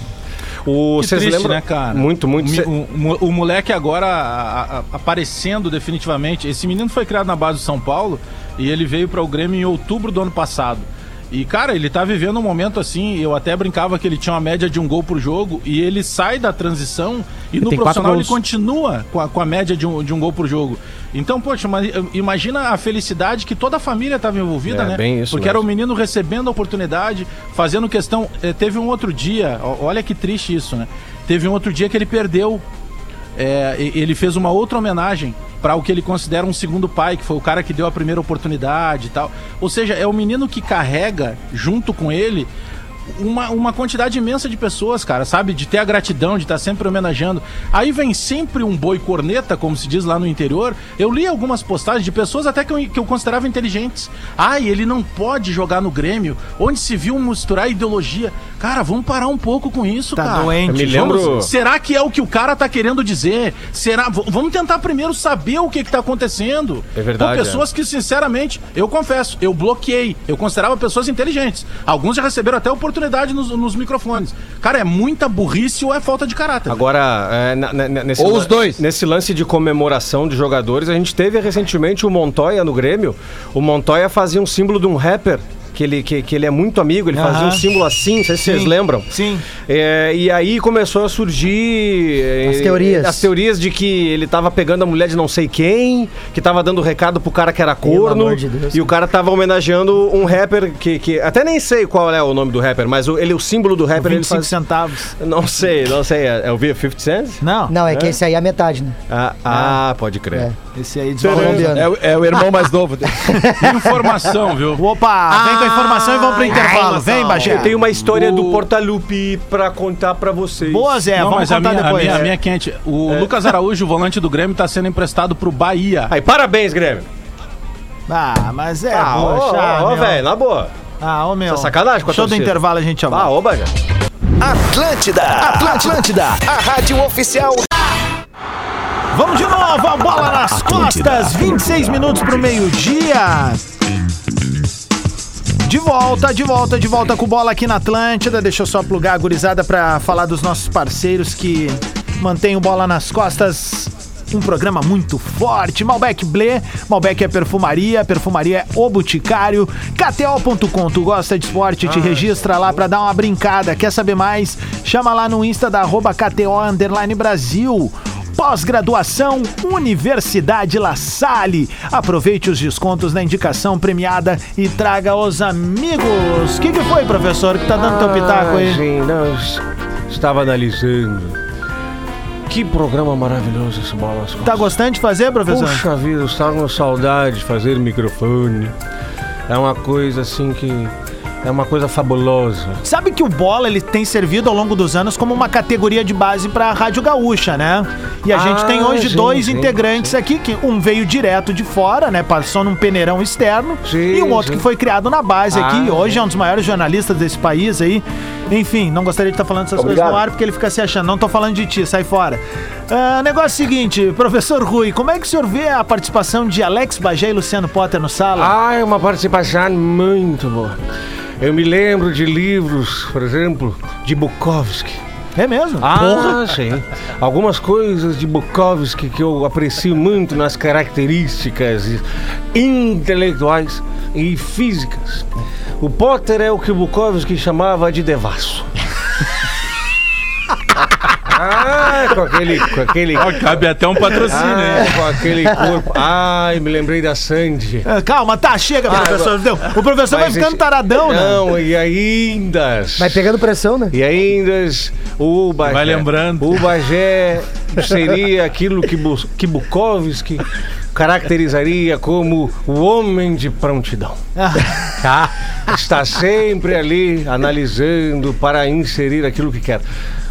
O, Que vocês triste, lembram? né, cara? Muito, muito. O, o- o- o moleque agora a- a- aparecendo definitivamente. Esse menino foi criado na base do São Paulo e ele veio para o Grêmio em outubro do ano passado. E, cara, ele tá vivendo um momento assim. Eu até brincava que ele tinha uma média de um gol por jogo e ele sai da transição e no tem quatro profissional ele continua com a, com a média de um, de um gol por jogo. Então, poxa, mas imagina a felicidade que toda a família estava envolvida, É, né? bem isso Porque era o mesmo. menino recebendo a oportunidade, fazendo questão. eh, teve um outro dia, olha que triste isso, né? Teve um outro dia que ele perdeu. É, ele fez uma outra homenagem para o que ele considera um segundo pai, que foi o cara que deu a primeira oportunidade e tal. Ou seja, é o menino que carrega junto com ele uma, uma quantidade imensa de pessoas, cara, sabe? De ter a gratidão, de estar sempre homenageando. Aí vem sempre um boi corneta, como se diz lá no interior. Eu li algumas postagens de pessoas até que eu, que eu considerava inteligentes. Ai, ele não pode jogar no Grêmio, onde se viu misturar ideologia. Cara, vamos parar um pouco com isso, Tá cara. doente. Eu me lembro- Vamos- será que é o que o cara tá querendo dizer? Será? V- vamos tentar primeiro saber o que que tá acontecendo. É verdade, Com pessoas que, sinceramente, eu confesso, eu bloqueei. Eu considerava pessoas inteligentes. Alguns já receberam até oportunidade nos, nos microfones. Cara, é muita burrice ou é falta de caráter. Agora, é, na- na- nesse Ou os dois. Nesse lance de comemoração de jogadores, a gente teve recentemente o Montoya no Grêmio. O Montoya fazia um símbolo de um rapper. Que ele, que, que ele é muito amigo, ele fazia um símbolo assim, não sei se vocês lembram. sim. É, e aí começou a surgir é, As teorias. As teorias de que ele tava pegando a mulher de não sei quem, que tava dando recado pro cara que era Pelo corno. amor de Deus, e o cara tava homenageando um rapper que, que. Até nem sei qual é o nome do rapper, mas o, ele, o símbolo do rapper ele 25 faz. centavos. Não sei, não sei. É, é o 50 Cent? Não, Não, é que esse aí é a metade, né? Ah, ah, pode crer. É. esse aí. Colombiano. É, o- é o irmão mais novo dele. Informação, viu? Opa, vem com a informação e vamos pro intervalo. Vem, Bagé. Eu tenho uma história do Portalupe pra contar pra vocês. Boa, Zé, Não, vamos mas a contar minha, a, depois. minha, a minha é quente. O Lucas Araújo, o volante do Grêmio, tá sendo emprestado pro Bahia. Aí, parabéns, Grêmio. Ah, mas é, Ah, ô, poxa, ô, meu. velho, na boa. Ah, ô, meu. Essa sacanagem com a Show do torcida. intervalo, a gente já Ah, volta. ô, Bagé. Atlântida, Atlântida, a rádio oficial. Vamos de novo, a bola nas costas, 26 minutos pro meio-dia. De volta, de volta, de volta com bola aqui na Atlântida. Deixa eu só plugar a gurizada pra falar dos nossos parceiros que mantêm o bola nas costas. Um programa muito forte. Malbec Blé, Malbec é perfumaria, perfumaria é o Boticário. KTO.com, tu gosta de esporte, te registra lá pra dar uma brincada. Quer saber mais? Chama lá no Insta da arroba KTO Underline Brasil. Pós-graduação Universidade La Salle. Aproveite os descontos na indicação premiada e traga os amigos. O que, que foi, professor, que tá dando teu pitaco aí? Sim, nós estava analisando. Que programa maravilhoso esse Bola nas. Tá gostando de fazer, professor? Puxa vida, eu estava com saudade de fazer microfone. É uma coisa assim que. É uma coisa fabulosa. Sabe que o bola ele tem servido ao longo dos anos como uma categoria de base para a Rádio Gaúcha, né? E a gente Ah, tem hoje sim, dois sim, integrantes aqui, que um veio direto de fora, né? Passou num peneirão externo, e um outro que foi criado na base aqui. Ah, Hoje sim. é um dos maiores jornalistas desse país aí. Enfim, não gostaria de estar falando essas Obrigado. coisas no ar porque ele fica se achando. Não tô falando de ti, sai fora. Ah, negócio seguinte, professor Rui, como é que o senhor vê a participação de Alex Bagé e Luciano Potter no sala? Ah, é uma participação muito boa. Eu me lembro de livros, por exemplo, de Bukowski. É mesmo? Ah, sim. Algumas coisas de Bukowski que eu aprecio muito nas características intelectuais e físicas. O Potter é o que Bukowski chamava de devasso. Ah, com aquele. Com aquele Ó, cabe até um patrocínio, ah, hein? com aquele corpo. Ai, me lembrei da Sandy. Ah, Calma, tá, chega, Ah, professor. Não, o professor vai ficando taradão, né? Não, e ainda. Vai pegando pressão, né? E ainda o Bagé. Vai lembrando. O Bagé seria aquilo que, Bus- que Bukowski caracterizaria como o homem de prontidão. Tá. Está sempre ali analisando para inserir aquilo que quer.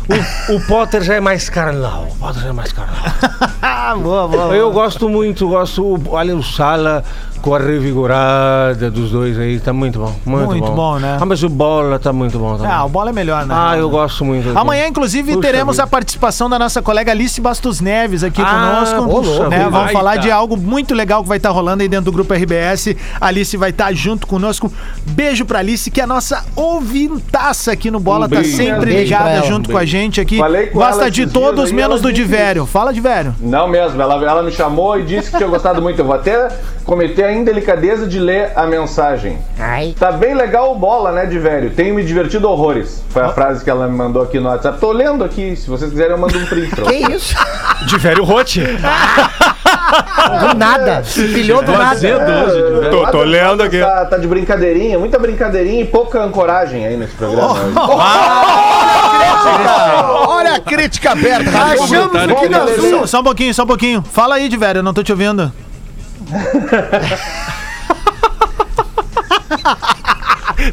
O, o Potter já é mais carnal. O Potter já é mais carnal. Ah, boa, boa. Eu gosto muito, gosto. Olha o Sala com a revigorada dos dois aí, tá muito bom. Muito, Muito bom, né? Ah, mas o Bola tá muito bom também. Ah, o bola é melhor, né? Ah, eu gosto muito. Amanhã, inclusive, Puxa teremos vida. a participação da nossa colega Alice Bastos Neves aqui Ah, conosco. puxa né? Vamos falar tá. de algo muito legal que vai estar rolando aí dentro do grupo RBS. A Alice vai estar junto conosco. Beijo pra Alice, que é a nossa ouvintaça aqui no Bola, tá beijo. sempre Beijo ligada ela. junto com a gente aqui. Falei com Gosta ela de todos, menos do de velho. Fala de velho. Não mesmo, ela, ela me chamou e disse que tinha gostado muito. Eu vou até cometer a indelicadeza de ler a mensagem. Ai. Tá bem legal o bola, né, de velho? Tenho me divertido horrores. Foi a frase que ela me mandou aqui no WhatsApp. Tô lendo aqui, se vocês quiserem eu mando um print pra Que isso? De velho rote. Do nada. Pilhou do nada. Velho. Tô- tô do lendo aqui. Tá, tá de brincadeirinha, muita brincadeirinha e pouca ancoragem aí nesse programa. hoje. Olha a crítica aberta. Achamos que não. Só, só um pouquinho, só um pouquinho. Fala aí de velho, eu não tô te ouvindo.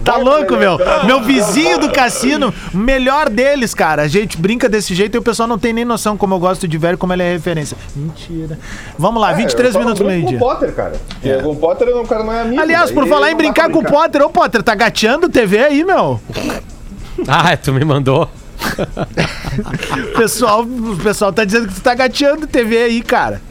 Tá louco, meu? Meu vizinho do cassino, melhor deles, cara. A gente brinca desse jeito e o pessoal não tem nem noção como eu gosto de velho, como ele é referência. Mentira. Vamos lá, 23 só não minutos pro brinco meio-dia. Com o Potter, cara. Com o Potter eu não, o cara não é amigo. Aliás, daí por falar em brincar pra com o Potter, ô Potter, tá gateando TV aí, meu? Ah, tu me mandou. O pessoal, o pessoal tá dizendo que tu tá gateando TV aí, cara.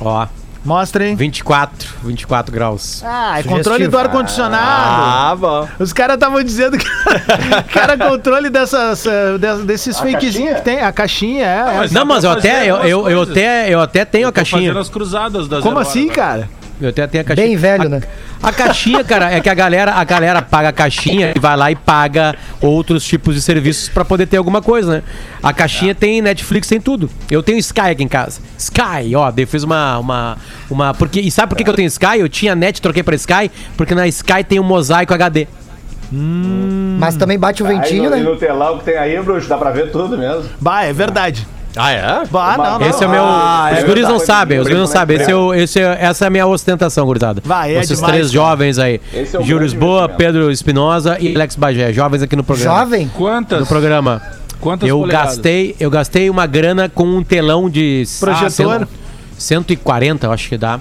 Ó, Mostra, hein? 24, 24 graus. Ah, é controle do ar-condicionado. Ah, bom. Os caras estavam dizendo que cara controle dessas, des- desses fakezinhos caixinha? que tem. A caixinha, é. é. mas Não, mas eu até, eu, eu, eu até, eu até tenho a Tô fazendo caixinha. as cruzadas das Como assim, hora, cara? Eu até tenho a caixinha. Bem velho, né? A caixinha, cara, é que a galera, a galera paga a caixinha e vai lá e paga outros tipos de serviços pra poder ter alguma coisa, né? A caixinha tem Netflix, tem tudo. Eu tenho Sky aqui em casa. Sky, ó, eu fiz uma uma uma porque e sabe por que, que eu tenho Sky? Eu tinha net, troquei pra Sky, porque na Sky tem um mosaico HD. Mas também bate o Aí ventinho, no, e né? no telão que tem aí, bruxo, dá pra ver tudo mesmo. Bah, é verdade. Ah, é? Bah, não, não. Esse é o meu. Ah, os é guris não sabem, os guris não Brinco, sabem. Esse é o, esse é- essa é a minha ostentação, gurizada. Vai, é Esses demais, três cara. jovens aí. Esse é o Júlio grande Lisboa, investimento. Pedro Espinosa e Alex Bagé. Jovens aqui no programa. Jovem? Quantas? No programa. Quantas eu polegadas? gastei, eu gastei uma grana com um telão de Projetor? ah, cento- 140, eu acho que dá.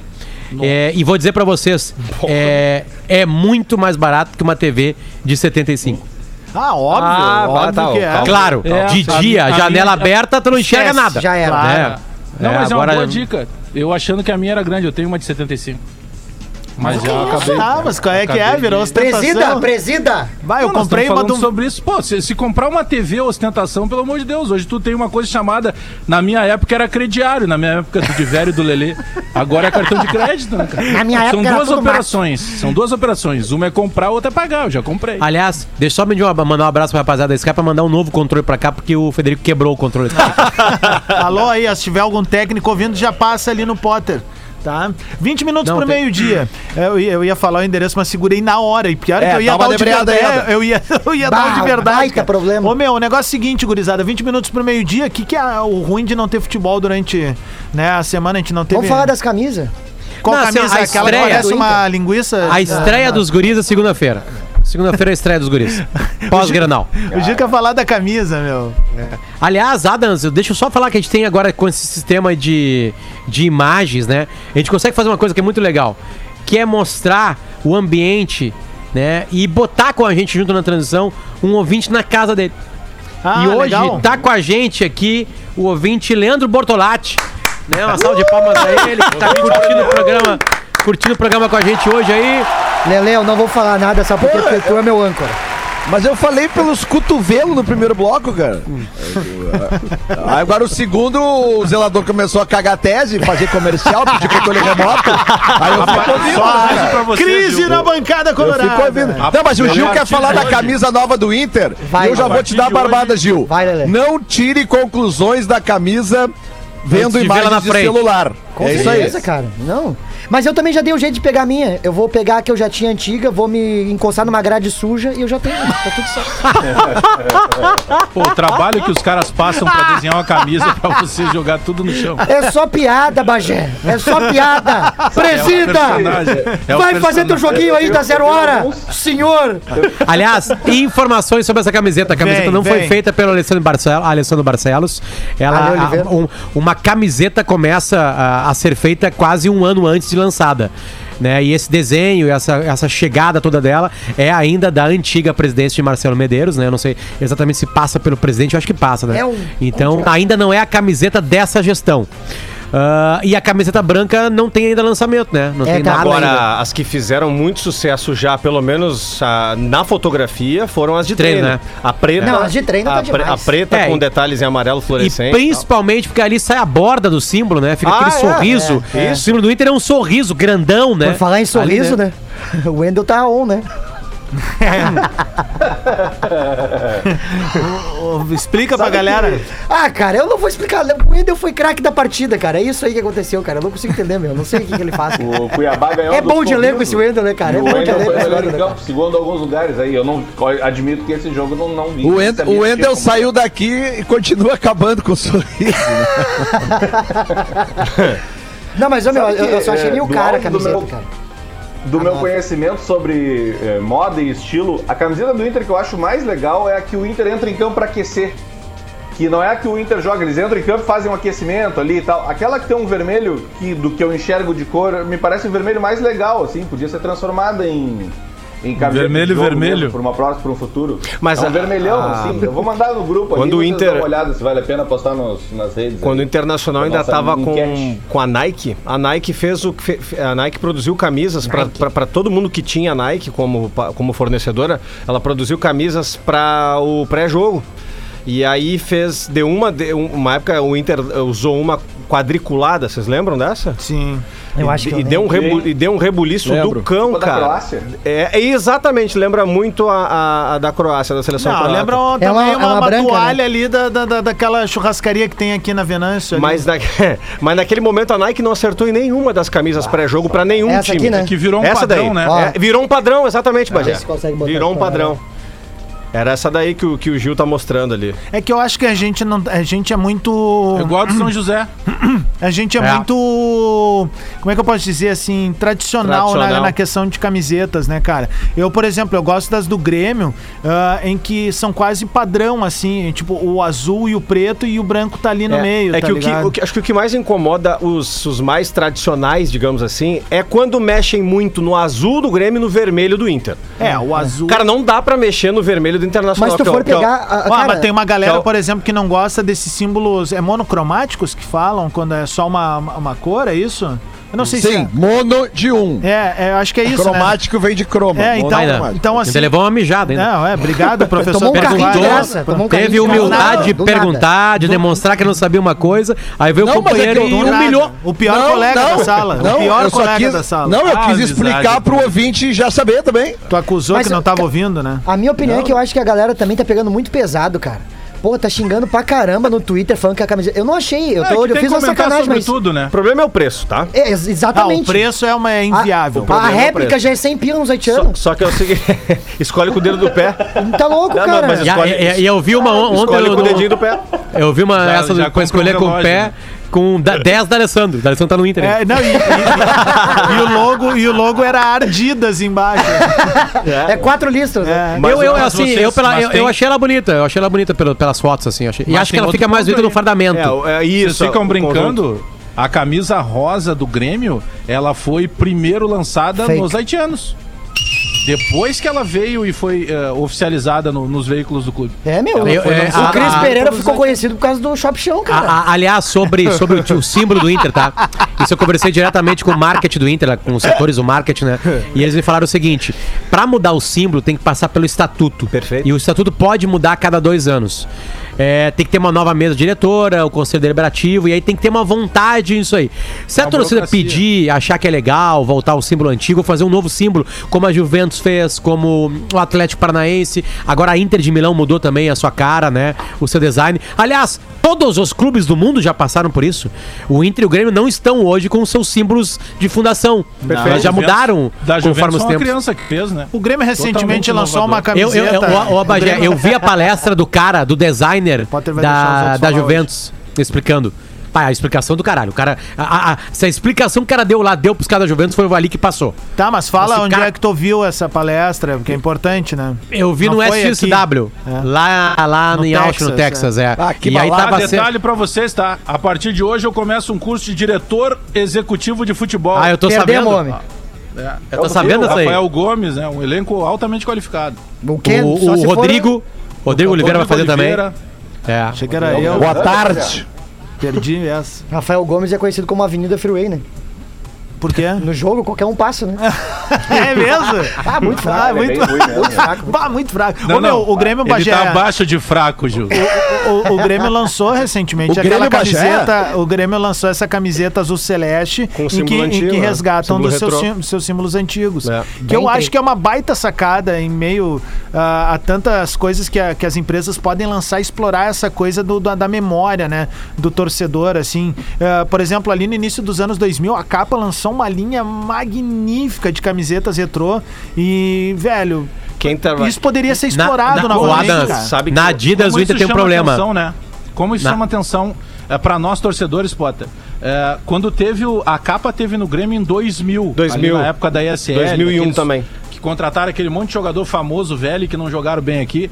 É, e vou dizer pra vocês, é, é muito mais barato que uma TV de 75. Ah, óbvio. Ah, óbvio tá, que é. tá. Claro, É, de a- dia, a janela minha- aberta, tu não enxerga nada. já era. É. Não, É, mas é uma boa dica. Eu achando que a minha era grande, eu tenho uma de 75. Mas já acabei. Ah, mas qual é que é? Virou de- ostentação. Presida, presida! Vai, eu Não, comprei uma do... sobre isso. Pô, se, se comprar uma TV ostentação, pelo amor de Deus, hoje tu tem uma coisa chamada. Na minha época era crediário, na minha época do de velho e do Lelê. Agora é cartão de crédito, né, cara? Na minha São época duas operações. São duas operações. Uma é comprar, outra é pagar. Eu já comprei. Aliás, deixa eu só mandar um abraço pra rapaziada da Sky pra mandar um novo controle pra cá, porque o Federico quebrou o controle. Alô aí, se tiver algum técnico ouvindo, já passa ali no Potter. Tá? 20 minutos Não, pro tem- meio-dia. Eu, ia- eu ia falar o endereço, mas segurei na hora. E pior É, que eu ia dar uma o de verdade. É, eu ia, eu ia dar o de Bah, verdade. baita cara. problema. Ô meu, o negócio é o seguinte, gurizada: 20 minutos pro meio-dia. O que, que é o ruim de não ter futebol durante né, a semana? A gente não teve. Vamos falar das camisas? Qual Não, assim, camisa? a Aquela que estreia parece uma linguiça. A estreia dos guris é segunda-feira. Segunda-feira é a estreia dos guris. Pós-granal. O Gil quer falar da camisa, meu. Aliás, Adams, eu- deixa eu só falar que a gente tem agora com esse sistema de, de imagens, né? A gente consegue fazer uma coisa que é muito legal, que é mostrar o ambiente né? E botar com a gente junto na transmissão um ouvinte na casa dele. Ah, e hoje legal. tá com a gente aqui o ouvinte Leandro Bortolatti. Né? Uma salva de palmas a ele, que tá curtindo o programa, curtindo o programa com a gente hoje aí. Lele, eu não vou falar nada, sabe por quê? Porque tu é meu âncora. Mas eu falei pelos cotovelos no primeiro bloco, cara. Aí Agora o segundo, o zelador começou a cagar tese, fazer comercial, pedir controle remoto. Aí eu fico ouvindo. Só pra você, Crise na bancada Eu fico colorada. ouvindo. Não, mas o Gil quer falar da camisa nova do Inter. Vai, e eu já vou te dar a barbada, Gil. Vai, Lelê. Não tire conclusões da camisa vendo Antes de imagens na de frente. celular. Com é isso aí. certeza, cara. Não. Mas eu também já dei um jeito de pegar a minha. Eu vou pegar a que eu já tinha antiga, vou me encostar numa grade suja e eu já tenho. Tá tudo certo. Pô, o trabalho que os caras passam pra desenhar uma camisa pra você jogar tudo no chão. É só piada, Bagé. É só piada. Presida! personagem. É o Vai fazer teu joguinho aí da zero hora, senhor! Aliás, informações sobre essa camiseta. A camiseta Vem, não foi vem. feita pelo Alessandro Barcelos. Alessandro Barcelos. Ela, a- um- uma camiseta começa a, a ser feita quase um ano antes de lançada. Né? E esse desenho, essa, essa chegada toda dela é ainda da antiga presidência de Marcelo Medeiros, né? Eu não sei exatamente se passa pelo presidente, eu acho que passa, né? É um- Então, ainda não é a camiseta dessa gestão. Ah, e a camiseta branca não tem ainda lançamento, né? Não É, tem tá nada ainda. Agora, as que fizeram muito sucesso já, pelo menos ah, na fotografia, foram as de Treino, treino. né? A preta. Não, as de treino tá a, pre- demais. a preta É, com e- detalhes em amarelo E fluorescente. principalmente porque ali sai a borda do símbolo, né? Fica Ah, aquele é, sorriso. é, é. O símbolo do Inter é um sorriso grandão, né? Por falar em sorriso, Ali, né? O Wendel tá on, né? Explica pra galera. Ah, cara, eu não vou explicar. O Wendel foi craque da partida, cara. É isso aí que aconteceu, cara. Eu não consigo entender, meu. Eu não sei o que, que ele faz. O Cuiabá ganhou É bom de elenco esse Wendel, né, cara? E É o bom de Wendel elenco foi melhor né, campo, segundo alguns lugares aí. Eu não admito que esse jogo não, não vi. O, End- Sabia o que Wendel tinha saiu daqui e continua acabando com o sorriso. Não, mas, ô, meu, eu, eu que, só achei é, meio cara a camiseta, meu- cara. Do meu nova. conhecimento sobre eh, moda e estilo, a camiseta do Inter que eu acho mais legal é a que o Inter entra em campo pra aquecer. Que não é a que o Inter joga, eles entram em campo e fazem um aquecimento ali e tal. Aquela que tem um vermelho, que, do que eu enxergo de cor, me parece o vermelho mais legal, assim, podia ser transformada em. Em camiseta Vermelho, vermelho. Por uma próxima, por um futuro. Mas é um a- vermelhão, a- assim. Eu vou mandar no grupo Quando o vocês Inter- uma olhada se vale a pena postar nos- nas redes. Quando o aí. Internacional Da ainda estava com, com a Nike, a Nike fez o fe- a Nike produziu camisas para todo mundo que tinha a Nike como, como fornecedora, ela produziu camisas para o pré-jogo. E aí fez de uma de um- uma época o Inter usou uma quadriculada, vocês lembram dessa? Sim. Eu acho que e, eu deu um rebu, e deu um rebuliço Lembro. do cão, Tipo da cara. Croácia? É, é exatamente, lembra muito a, a- a da Croácia, da seleção Não, croata. lembra uma- É também é uma, uma uma branca, toalha né? ali da, da, da- daquela churrascaria que tem aqui na Venâncio. ali. Mas, na- mas naquele momento a Nike não acertou em nenhuma das camisas pré-jogo pra nenhum Essa time. aqui, né? Que virou um Essa padrão, daí. né? É, virou um padrão, exatamente, Bagé. Botar Virou um pra- padrão. Era essa daí que o, que o Gil tá mostrando ali. É que eu acho que a gente não. A gente é muito. Eu gosto do São José. A gente é, É. muito. Como é que eu posso dizer assim? Tradicional, Na, Tradicional. na questão de camisetas, né, cara? Eu, por exemplo, eu gosto das do Grêmio, ah, em que são quase padrão, assim. Tipo, o azul e o preto e o branco tá ali no é, meio. é tá que, o que, o que- acho que o que mais incomoda os, os mais tradicionais, digamos assim, é quando mexem muito no azul do Grêmio e no vermelho do Inter. É, o azul. Cara, não dá pra mexer no vermelho do Internacional. Mas se tu é for é pegar. a- a- Ah, cara, mas tem uma galera, é por exemplo, que não gosta desses símbolos. É monocromáticos que falam quando é só uma, uma cor, é isso? Eu não sei Sim, se mono de um. é. É, é, eu acho que é isso. né? Cromático vem de croma. É, então, monocromático. então assim. Ainda levou uma mijada ainda. Não, é, obrigado, professor. Tomou um Perguntou. graça. Tomou um Teve humildade de nada. perguntar, de demonstrar que não sabia uma coisa. Aí veio Não, o é companheiro eu- e humilhou. O pior Não, colega não, da sala. Não, o pior colega quis, da sala. Não, eu Ah, quis explicar pro ouvinte já saber também. Tu acusou Mas que não tava ouvindo, né? A minha opinião é que eu acho que a galera também tá pegando muito pesado, cara. Pô, tá xingando pra caramba no Twitter falando que a camiseta. Eu não achei, eu, É, tô, que eu fiz uma sacanagem, mas. tudo, né? O problema é o preço, tá? É, ex- Ah, exatamente. o preço é uma é inviável. A, a é réplica preço. já é 100 pila nos Só, haitianos. só que é o seguinte: escolhe com o dedo do pé. Tá louco, Não, não, cara. mas E, Escolhe- e- e eu vi uma on- ontem. Escolhe com o dedinho do pé. Eu vi uma Já- essa já compra escolher com o pé né? Com da- 10 da Alessandro. Da Alessandro tá no Inter. É, não, e, e- e o logo, e o logo era Ardidas embaixo. É quatro listas, né? É. eu, eu, assim, vocês- eu, pela- eu, tem- eu achei ela bonita, eu achei ela bonita pelo- pelas fotos, assim. Achei. E acho que ela fica mais bonita no fardamento. É, é isso. Vocês ficam brincando? A camisa rosa do Grêmio, ela foi primeiro lançada Fake. nos haitianos. Depois que ela veio e foi eh, oficializada no- nos veículos do clube. É, meu. Eu- é, o Cris a- Pereira ficou conhecido por causa do Shop A- cara. a- aliás, sobre, sobre o, o símbolo do Inter, tá? Isso eu conversei diretamente com o marketing do Inter, com os setores do marketing, né? E eles me falaram o seguinte: pra mudar o símbolo tem que passar pelo estatuto. Perfeito. E o estatuto pode mudar a cada dois anos. É, tem que ter uma nova mesa diretora, o conselho deliberativo, e aí tem que ter uma vontade nisso aí. Se a Uma torcida pedir, achar que é legal, voltar ao símbolo antigo, fazer um novo símbolo, como a Juventus fez, como o Atlético Paranaense, agora a Inter de Milão mudou também a sua cara, né? O seu design. Aliás, todos os clubes do mundo já passaram por isso. O Inter e o Grêmio não estão hoje com seus símbolos de fundação. Elas já mudaram Da conforme Juventus os foi uma tempos. criança que fez, né? O Grêmio recentemente Totalmente lançou uma inovador. Eu, eu, camiseta. eu, ô, ô, Bagé, O Grêmio- eu vi a palestra do cara, do designer Da, da Juventus, explicando. Pai, a explicação do caralho. O cara, a, a- a- se a explicação que o cara deu lá, deu pros caras da Juventus, foi o ali que passou. Tá, mas fala Esse onde cara- é que tu viu essa palestra, porque é importante, né? Eu vi Não no SXW, É. lá, lá No em Austin, no Texas, Texas, é. Ah, que e aí tava Ah, detalhe pra vocês, tá? A partir de hoje eu começo um curso de diretor executivo de futebol. Ah, eu tô Perdemos, sabendo. homem. É. Eu tô sabendo isso aí. Rafael Gomes, né? Um elenco altamente qualificado. O O, o se for- Rodrigo, Rodrigo Oliveira vai fazer Oliveira. também. É. Achei que era eu. Boa tarde. Perdi essa. Rafael Gomes é conhecido como Avenida Freeway, né? Por quê? No jogo, qualquer um passa, né? É mesmo? Ah, muito fraco. Ah, muito, muito fraco. Bah, muito fraco. Ô, meu, o Grêmio Ele Bagé. tá abaixo de fraco, Gil. O, o- o Grêmio lançou recentemente O aquela Grêmio Bagé? camiseta. O Grêmio lançou essa camiseta azul celeste Com em que, em antigo, que né? resgatam dos seus, sim- seus símbolos antigos. É. Que eu Bem acho tem. que é uma baita sacada em meio ah, a tantas coisas que, a- que as empresas podem lançar e explorar essa coisa do, da, da memória, né? Do torcedor, assim. Ah, por exemplo, ali no início dos anos 2000, a capa lançou uma linha magnífica de camisetas retrô. E, velho, Quem tá... isso poderia ser Na- explorado na- Adams, cara. sabe na Adidas o Inter tem um problema. Atenção, né? Como isso Na- chama atenção é, para nós torcedores, Potter. É, quando teve o, a capa teve no Grêmio em 2000, 2000. ali na época da ESL, 2001 daqueles também. Que contrataram aquele monte de jogador famoso, velho, que não jogaram bem aqui.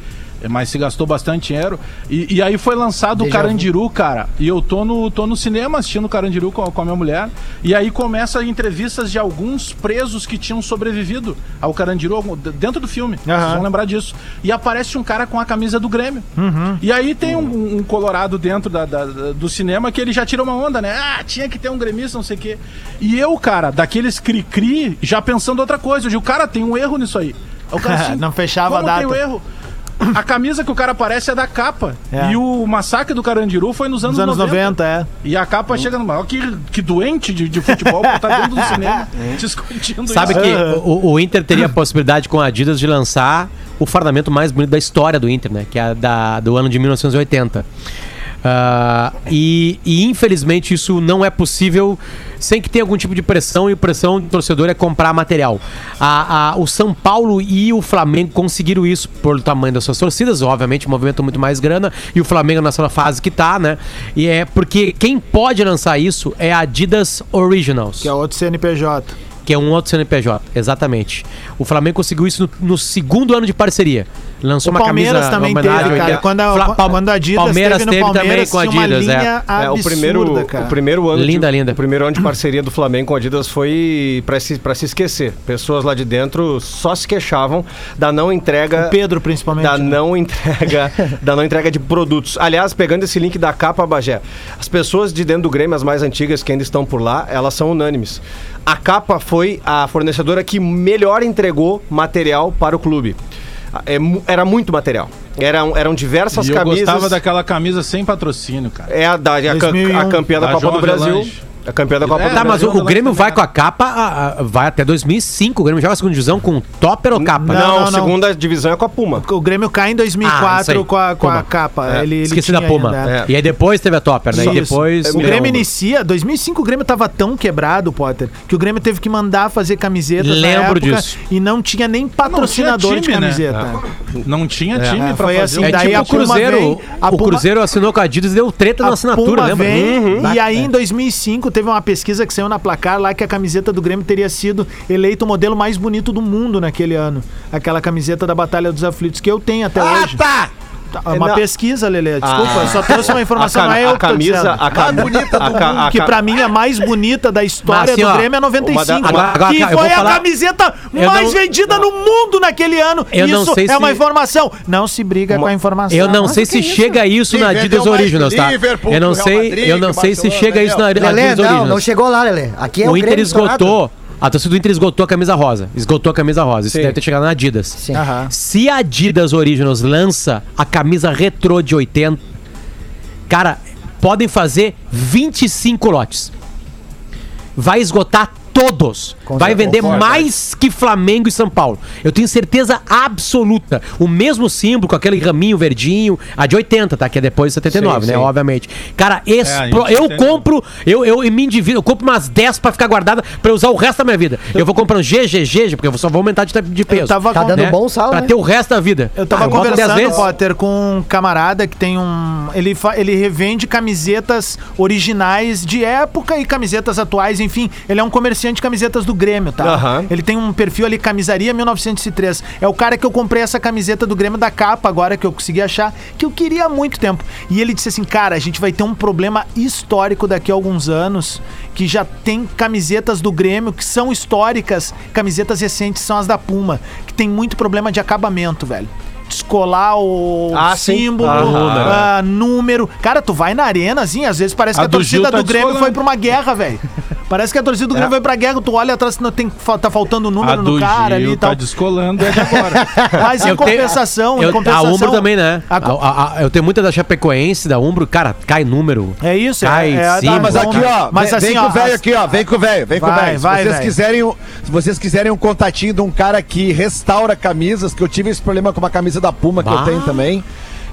Mas se gastou bastante dinheiro. E, e aí foi lançado o. Carandiru, cara. E eu tô no, tô no cinema assistindo o Carandiru com, a- com a minha mulher. E aí começa entrevistas de alguns presos que tinham sobrevivido ao Carandiru dentro do filme. Vocês vão lembrar disso. E aparece um cara com a camisa do Grêmio. E aí tem um, um colorado dentro da- da- do cinema que ele já tira uma onda, né? Ah, tinha que ter um gremista, não sei o quê. E eu, cara, daqueles cri-cri, já pensando outra coisa. Eu digo, cara, tem um erro nisso aí. O cara assim, Não fechava a como tem data. o erro? A camisa que o cara aparece é da capa. É. E o massacre do Carandiru foi nos anos, Nos anos 90. 90, é. E a capa chega no maior. Que, que doente de, de futebol estar dentro do cinema discutindo Sabe isso. que o, o Inter teria a possibilidade com a Adidas de lançar o fardamento mais bonito da história do Inter, né? Que é a da, do ano de 1980. Ah, e, e, infelizmente isso não é possível sem que tenha algum tipo de pressão e pressão do torcedor é comprar material. A- a- o São Paulo e o Flamengo conseguiram isso pelo tamanho das suas torcidas, obviamente movimentam muito mais grana e o Flamengo nessa fase que tá, né? E é porque quem pode lançar isso é a Adidas Originals Que é outro CNPJ. que é um outro CNPJ, exatamente. O Flamengo conseguiu isso no, no segundo ano de parceria. Lançou O uma Palmeiras camisa também em homenagem teve, cara. Quando a, Fla- quando a Adidas Palmeiras teve no teve também Palmeiras, com a Adidas, é. linha É, o primeiro, absurda, cara. o primeiro ano Linda, de, linda. O primeiro ano de parceria do Flamengo com a Adidas foi pra se, pra se esquecer. Pessoas lá de dentro só se queixavam da não entrega O Pedro, principalmente. da né? não entrega da não entrega de produtos. Aliás, pegando esse link da capa Bagé, as pessoas de dentro do Grêmio, as mais antigas que ainda estão por lá, elas são unânimes. A capa foi a fornecedora que melhor entregou material para o clube. É mu- era muito material. Eram, eram diversas E eu camisas. gostava daquela camisa sem patrocínio, cara. É a, da, a, cam- 2001. a campeã da, Da Copa do Brasil. Avelange. A campeã da Copa É, do Tá, mas o, o Grêmio vai com a capa, a- a- vai até 2005. O Grêmio joga a segunda divisão com topper ou capa? Não, Não, não, não. segunda divisão é com a Puma. O Grêmio cai em Ah, isso 2004 aí. com a, com a capa. É, Ele, ele Esqueci tinha da Puma. ainda, é. É. E aí depois teve a topper, né? E depois. O me Grêmio inicia, 2005 o Grêmio tava tão quebrado, Potter, que o Grêmio teve que mandar fazer camisetas na Lembro época disso. e não tinha nem patrocinador de time, né? camiseta. Não tinha time É, pra foi fazer assim, daí tipo a o Puma Cruzeiro. vem, a o Puma- Cruzeiro assinou com a Adidas e deu treta na assinatura, lembra? Uhum. E aí, em 2005, teve uma pesquisa que saiu na placar lá que a camiseta do Grêmio teria sido eleito o modelo mais bonito do mundo naquele ano. Aquela camiseta da Batalha dos Aflitos, que eu tenho até Ah, hoje. tá! É uma Não. pesquisa, Lelê. Desculpa, Ah. só trouxe uma informação, a, não é eu a camisa, a, cam- bonita do a a que pra mim é a mais bonita da história assim, do Grêmio é 95. uma da- que foi a falar- camiseta Eu mais não- vendida no mundo naquele ano. Eu não isso sei é uma se- informação. Não se briga com a informação. Eu não sei se é isso? chega a isso na Adidas Originals, tá? Eu não sei, eu não sei se chega isso na Adidas não, Originals. não chegou lá, Lelê. Aqui é O Inter esgotou. A torcida do Inter esgotou a camisa rosa. Esgotou a camisa rosa. Isso Sim. deve ter chegado na Adidas. Sim. Aham. Se a Adidas Originals lança a camisa retrô de 80, cara, podem fazer 25 lotes. Vai esgotar todos. Com Vai vender mais que Flamengo e São Paulo. Eu tenho certeza absoluta. O mesmo símbolo com aquele raminho verdinho, a de 80, tá? Que é depois de 79, Sim, né? sim. Obviamente. Cara, É, eu entende. compro, eu, eu me endivido, eu compro umas 10 pra ficar guardada pra eu usar o resto da minha vida. Eu vou comprando GGG, porque eu só vou aumentar de, de peso. tava Tá com- dando né? bom saldo, Pra né? ter o resto da vida. Eu tava Ah, 10 conversando. Potter, com um camarada que tem um. Ele, fa- ele revende camisetas originais de época e camisetas atuais, enfim. Ele é um comerciante de camisetas do Grêmio, tá? Aham. Ele tem um perfil ali, Camisaria 1903. É o cara que eu comprei essa camiseta do Grêmio da capa agora, que eu consegui achar, que eu queria há muito tempo. E ele disse assim: cara, a gente vai ter um problema histórico daqui a alguns anos, que já tem camisetas do Grêmio que são históricas, camisetas recentes são as da Puma, que tem muito problema de acabamento, velho. Descolar o Ah, símbolo, ah, número. Cara, tu vai na arena, assim, às vezes parece A que a do torcida tá do Grêmio descolando. foi pra uma guerra, velho. Parece que a torcida do Grêmio foi pra guerra, tu olha atrás, não tem, tá faltando A número do no cara ali Gil e tal. tá descolando é de agora. Mas em Eu tenho- compensação, em Eu, compensação. a Umbro também, né? a A- a- a- eu tenho muita da Chapecoense, da Umbro, cara, cai número. é isso, Cai é, é sim, da- Mas aqui, ó, Mas vem, assim, vem ó, com o velho aqui, ó, vem com o velho, vem com o Vai, velho. Se vai, vocês quiserem, se vocês quiserem um contatinho de um cara que restaura camisas, que eu tive esse problema com uma camisa da Puma que eu tenho também.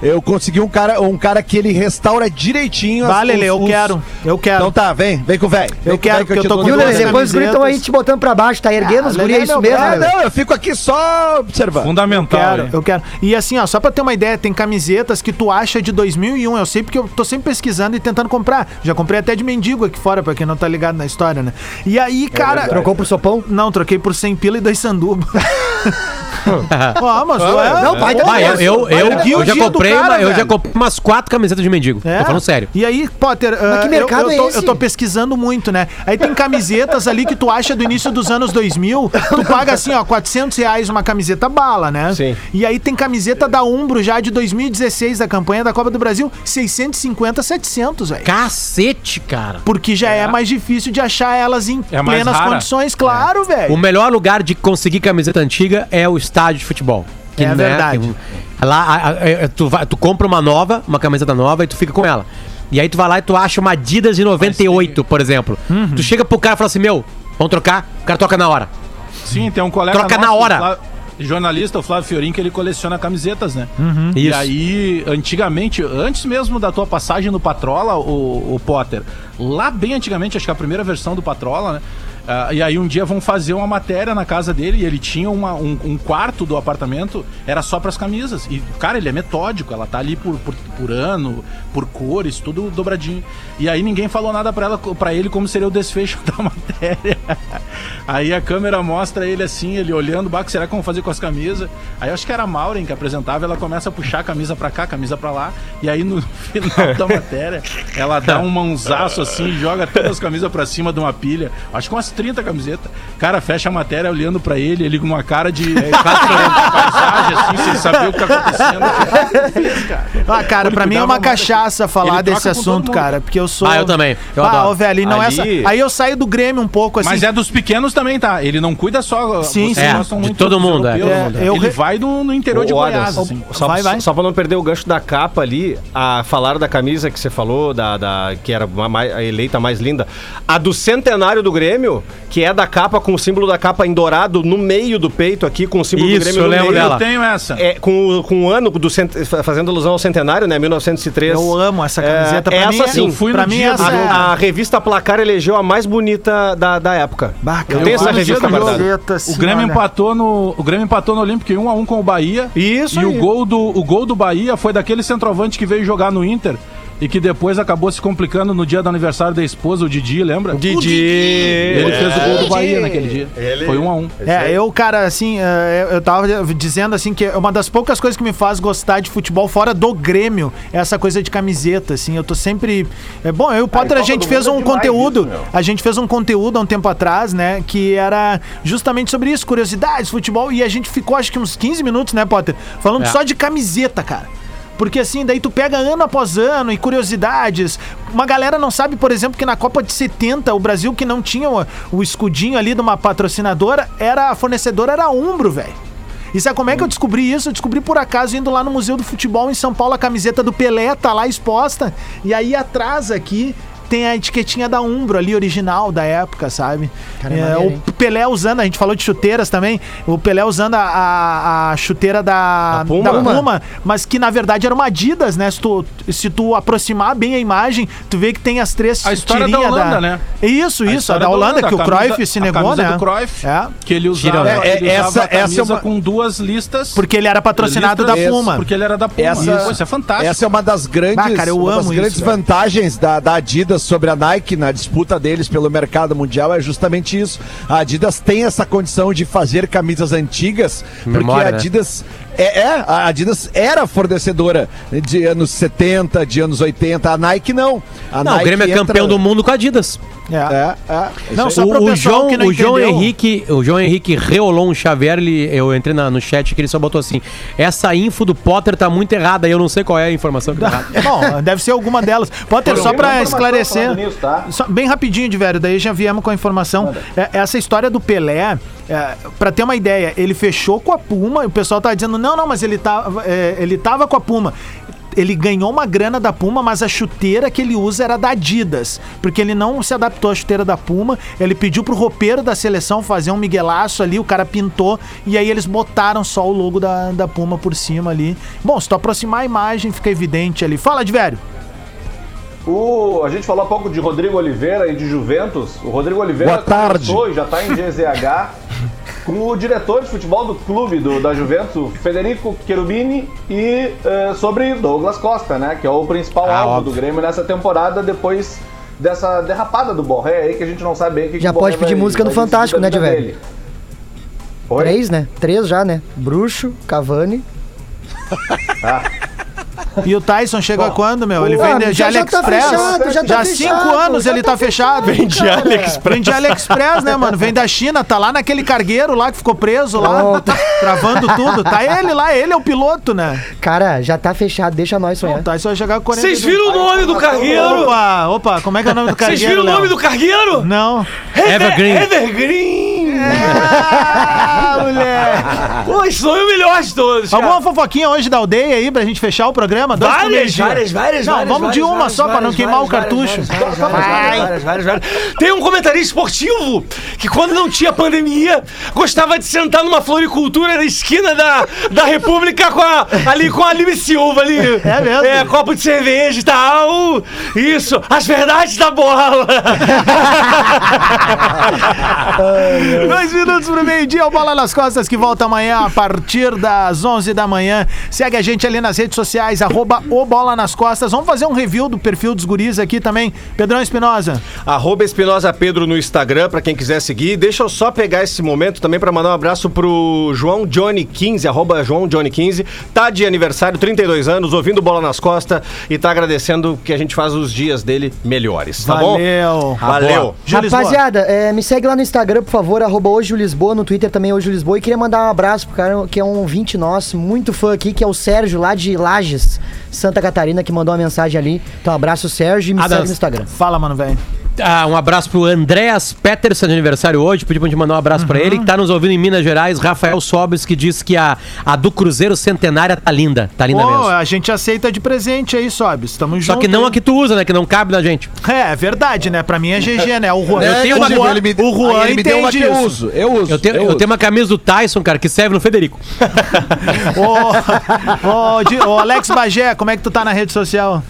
Eu consegui um cara, um cara que ele restaura direitinho as- Vale, Lele, eu os- quero. Eu quero. Então tá, vem, vem com o velho. Eu o quero, porque eu te tô com Lelê? negócio. Depois os guris estão aí te botando pra baixo, tá erguendo os Ah, guris, é isso mesmo, Ah, não, eu fico aqui só observando. Fundamental. Quero, hein? eu quero. E assim, ó, só pra ter uma ideia, tem camisetas que tu acha de 2001. Eu sei porque eu tô sempre pesquisando e tentando comprar. Já comprei até de mendigo aqui fora, pra quem não tá ligado na história, né? E aí, cara. Trocou pro sopão? Não, troquei por 100 pila e dois sanduba. Ó, mas é. Não, pai, tá Ah, eu, eu, eu, o eu já do comprei cara, uma- eu já comprei umas quatro camisetas de mendigo. É. Tô falando sério. E aí, Potter, ah, que eu- mercado eu, tô, é esse? eu tô pesquisando muito, né? Aí tem camisetas ali que tu acha do início dos anos 2000, tu paga assim, ó, 400 reais uma camiseta bala, né? Sim. E aí tem camiseta da Umbro já de 2016, da campanha da Copa do Brasil, 650, 700, velho. Cacete, cara. Porque já é. mais difícil de achar elas em É plenas condições, claro, O velho. melhor lugar de conseguir camiseta antiga é o estádio de futebol. É verdade. tem- lá, a- a- a- tu, vai- tu compra uma nova, uma camiseta nova e tu fica com ela. E aí tu vai lá e tu acha uma Adidas de 98, por exemplo. Uhum. Tu chega pro cara e fala assim, meu, vamos trocar? O cara troca na hora. Sim, tem um colega Troca na nosso, hora. o Flá- jornalista, o Flávio Fiorin, que ele coleciona camisetas, né? Uhum. E Isso. aí, antigamente, antes mesmo da tua passagem no Patrola, o, o Potter, lá bem antigamente, acho que a primeira versão do Patrola, né? Ah, e aí um dia vão fazer uma matéria na casa dele e ele tinha uma- um, um quarto do apartamento, era só pras camisas. E, cara, ele é metódico, ela tá ali por, por, por ano, por cores, tudo dobradinho. E aí ninguém falou nada pra, ela, pra ele como seria o desfecho da matéria. Aí a câmera mostra ele assim, ele olhando, que será que vão fazer com as camisas? Aí acho que era a Maureen que apresentava, ela começa a puxar a camisa pra cá, a camisa pra lá, e aí no final da matéria, ela dá um mãozaço assim, joga todas as camisas pra cima de uma pilha, acho que umas 30 camisetas. Cara, fecha a matéria olhando pra ele, ele com uma cara de é, paisagem, assim, sem saber o que tá acontecendo. Fez, cara. Ah, cara, pra mim é uma muito cachaça falar desse assunto, cara, porque eu sou... Ah, eu também. Eu ah, adoro. ô, velho, não Ali- essa... Aí eu saio do Grêmio um pouco, assim... Mas é dos pequenos também, tá? Ele não cuida só. Sim, vocês sim. gostam É, de muito todo mundo, é. É, né? eu Ele re- vai no, no interior de Goiás, assim. Só, Vai, vai. só pra não perder o gancho da capa ali, a falar da camisa que você falou, da, da- que era uma a eleita mais linda. A do centenário do Grêmio, que é da capa com o símbolo da capa em dourado no meio do peito aqui, com o símbolo Isso, do Grêmio eu no lembro meio. dela. Eu tenho essa. É, com, o- com o ano do cent... fazendo alusão ao centenário, né? 1903. Eu amo essa camiseta. É, pra essa mim, sim. Eu fui Pra mim, mim, essa é... A, a revista Placar elegeu a mais bonita da, da época. Bah, cara, Eu tenho essa dia revista guardada. O Grêmio olha. empatou no o Grêmio empatou no Olímpico em 1 a 1 com o Bahia. Isso E aí. o gol do o gol do Bahia foi daquele centroavante que veio jogar no Inter, e que depois acabou se complicando no dia do aniversário da esposa, o Didi, lembra? Didi. Ele fez o gol do Bahia Didi. naquele dia. Ele- Foi um a um. É, eu, cara, assim, é, eu tava dizendo assim que uma das poucas coisas que me faz gostar de futebol fora do Grêmio é essa coisa de camiseta, assim. Eu tô sempre. É, bom, eu e o Potter, a Copa gente fez é um conteúdo. isso, a gente fez um conteúdo há um tempo atrás, né? Que era justamente sobre isso, curiosidades, futebol. E a gente ficou, acho que uns 15 minutos, né, Potter? Falando É. só de camiseta, cara. Porque assim, daí tu pega ano após ano e curiosidades. Uma galera não sabe, por exemplo, que na Copa de 70, o Brasil que não tinha o, o escudinho ali de uma patrocinadora, era a fornecedora era Umbro, velho. E sabe como é que eu descobri isso? Eu descobri por acaso indo lá no Museu do Futebol em São Paulo, a camiseta do Pelé tá lá exposta. E aí atrás aqui tem a etiquetinha da Umbro ali, original da época, sabe? Cara, É, maneiro, o hein? Pelé usando, a gente falou de chuteiras também, o Pelé usando a, a, a chuteira da, Da Puma? da Puma, mas que na verdade era uma Adidas, né? Se tu, se tu aproximar bem a imagem, tu vê que tem as três A história da Holanda, né? Isso, A isso, a história da Holanda, que o a camisa- Cruyff se a negou, né? do Cruyff, É. que ele usava, Tira- ele É, usava essa- a camisa essa é uma- com duas listas. Porque ele era patrocinado da listas, Puma. Porque ele era da Puma. Essa- Pô, isso é fantástico. Essa é uma das grandes, Ah, cara, eu uma das amo grandes isso, vantagens da, da Adidas sobre a Nike na disputa deles pelo mercado mundial é justamente isso. A Adidas tem essa condição de fazer camisas antigas, porque Memória, a né? É, é, a Adidas era fornecedora de anos 70, de anos 80, a Nike não. A Não, o Grêmio é entra- campeão do mundo com a Adidas. É. É, é. Não, Isso só o, o João, que não o João. Henrique, o João Henrique Reolon Xavier, ele, eu entrei na- no chat que ele só botou assim: essa info do Potter tá muito errada, eu não sei qual é a informação que tá errada. Bom, deve ser alguma delas. Potter, só informação esclarecer. nisso, tá? Só- bem rapidinho, de velho, daí já viemos com a informação. É, essa história do Pelé, é, pra ter uma ideia, ele fechou com a Puma e o pessoal tá dizendo, não, não, mas ele tava, é, ele tava com a Puma. Ele ganhou uma grana da Puma, mas a chuteira que ele usa era da Adidas. Porque ele não se adaptou à chuteira da Puma. Ele pediu pro roupeiro da seleção fazer um miguelaço ali, o cara pintou. E aí eles botaram só o logo da, da Puma por cima ali. Bom, se tu aproximar a imagem, fica evidente ali. Fala, de velho. O, a gente falou há pouco de Rodrigo Oliveira e de Juventus. O Rodrigo Oliveira Boa tarde. começou e já está em GZH com o diretor de futebol do clube do, da Juventus, o Federico Cherubini, e eh, sobre Douglas Costa, né? Que é o principal Ah, alvo óbvio. do Grêmio nessa temporada depois dessa derrapada do Borré aí que a gente não sabe bem o que Já que pode pedir vai- música no vai decidir Fantástico, né. Oi? Três, né? Três já, né? Bruxo, Cavani. E o Tyson chega quando, meu? Ele vem de, já- já tá AliExpress. fechado, já tá Já há fechado, cinco anos já ele tá tá fechado. fechado, Vem de cara. AliExpress. Vem de AliExpress, né, mano? Vem da China, tá lá naquele cargueiro lá que ficou preso lá, Pronto. travando tudo. Tá ele lá, ele é o piloto, né? Cara, já tá fechado, deixa nós O sonhar. Tyson vai chegar com 40 Vocês viram o nome do cargueiro? Opa, opa, como é que é o nome do Vocês cargueiro? viram o nome do cargueiro? Não. Evergreen. Evergreen! Ah, moleque. Pô, esse nome é o melhor de todos. cara. Alguma fofoquinha hoje da aldeia aí pra gente fechar o programa? Dois Várias, várias, várias, Não, várias, vamos de várias, uma várias, só pra não várias, queimar o várias, cartucho. várias, várias, várias, várias, várias, várias. Tem um comentarista esportivo que quando não tinha pandemia gostava de sentar numa floricultura na esquina da, da República com a, ali com a Lime Silva ali. É mesmo? É, copo de cerveja e tal. Isso, as verdades da bola. Dois minutos pro meio-dia, o Bola nas Costas que volta amanhã a partir das 11 da manhã. Segue a gente ali nas redes sociais, arroba o Bola nas Costas. Vamos fazer um review do perfil dos guris aqui também. Pedrão Espinosa. Arroba Espinosa Pedro no Instagram, pra quem quiser seguir. Deixa eu só pegar esse momento também pra mandar um abraço pro João Johnny 15, arroba João Johnny 15. Tá de aniversário, 32 anos, ouvindo Bola nas Costas e tá agradecendo que a gente faz os dias dele melhores, tá bom? Valeu. Valeu. Rapaziada, é, me segue lá no Instagram, por favor, arroba hoje o Lisboa, no Twitter também hoje o Lisboa. E queria mandar um abraço pro cara que é um ouvinte nosso, muito fã aqui, que é o Sérgio, lá de Lages, Santa Catarina, que mandou uma mensagem ali. Então, abraço, Sérgio, e me Ah, segue no Instagram. Fala, mano, velho. Ah, um abraço pro Andréas Peterson de aniversário hoje. Pedi pra gente mandar um abraço pra ele. Que tá nos ouvindo em Minas Gerais. Rafael Sobes, que diz que a, a do Cruzeiro Centenária tá linda. Tá linda Pô, mesmo. a gente aceita de presente aí, sobe. Estamos Só juntos. que não a que tu usa, né? Que não cabe na gente. É, é verdade, né? Pra mim é GG, né? O Juan, É, tenho o uma- Juan, ele me, o Juan ele me deu uma que eu isso. uso. Eu uso. Eu tenho, eu uso. tenho uma camisa do Tyson, cara, que serve no Federico. Ô, ô, ô, Alex Bagé, como é que tu tá na rede social?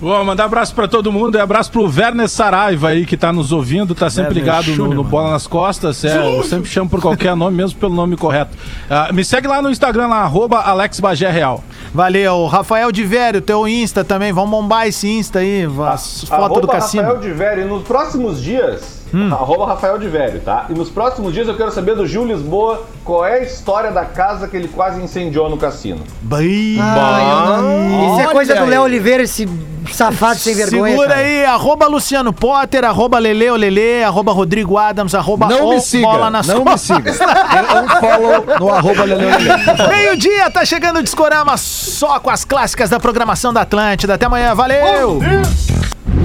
Vou mandar abraço pra todo mundo e abraço pro Werner Saraiva aí que tá nos ouvindo, tá sempre Werner ligado no, Júnior, no mano. Bola nas Costas. É, eu sempre chamo por qualquer nome, mesmo pelo nome correto. Ah, me segue lá no Instagram, lá, arroba Alex Bagé Real. Valeu. Rafael de Vério, teu Insta também. Vamos bombar esse Insta aí. As fotos Arroba do cassino. Rafael de Vério. E nos próximos dias, Hum. arroba Rafael de Vério, tá? E nos próximos dias eu quero saber do Gil Lisboa qual é a história da casa que ele quase incendiou no cassino. Bem. Isso é coisa do Léo Oliveira, esse safado sem vergonha. Segura cara. aí, arroba Luciano Potter, arroba Lele Olele, arroba Rodrigo Adams, arroba Não O me siga, Bola nas não me Costas. siga. É um follow no arroba Lelele. Meio-dia, tá chegando o Discorama só com as clássicas da programação da Atlântida. Até amanhã, valeu!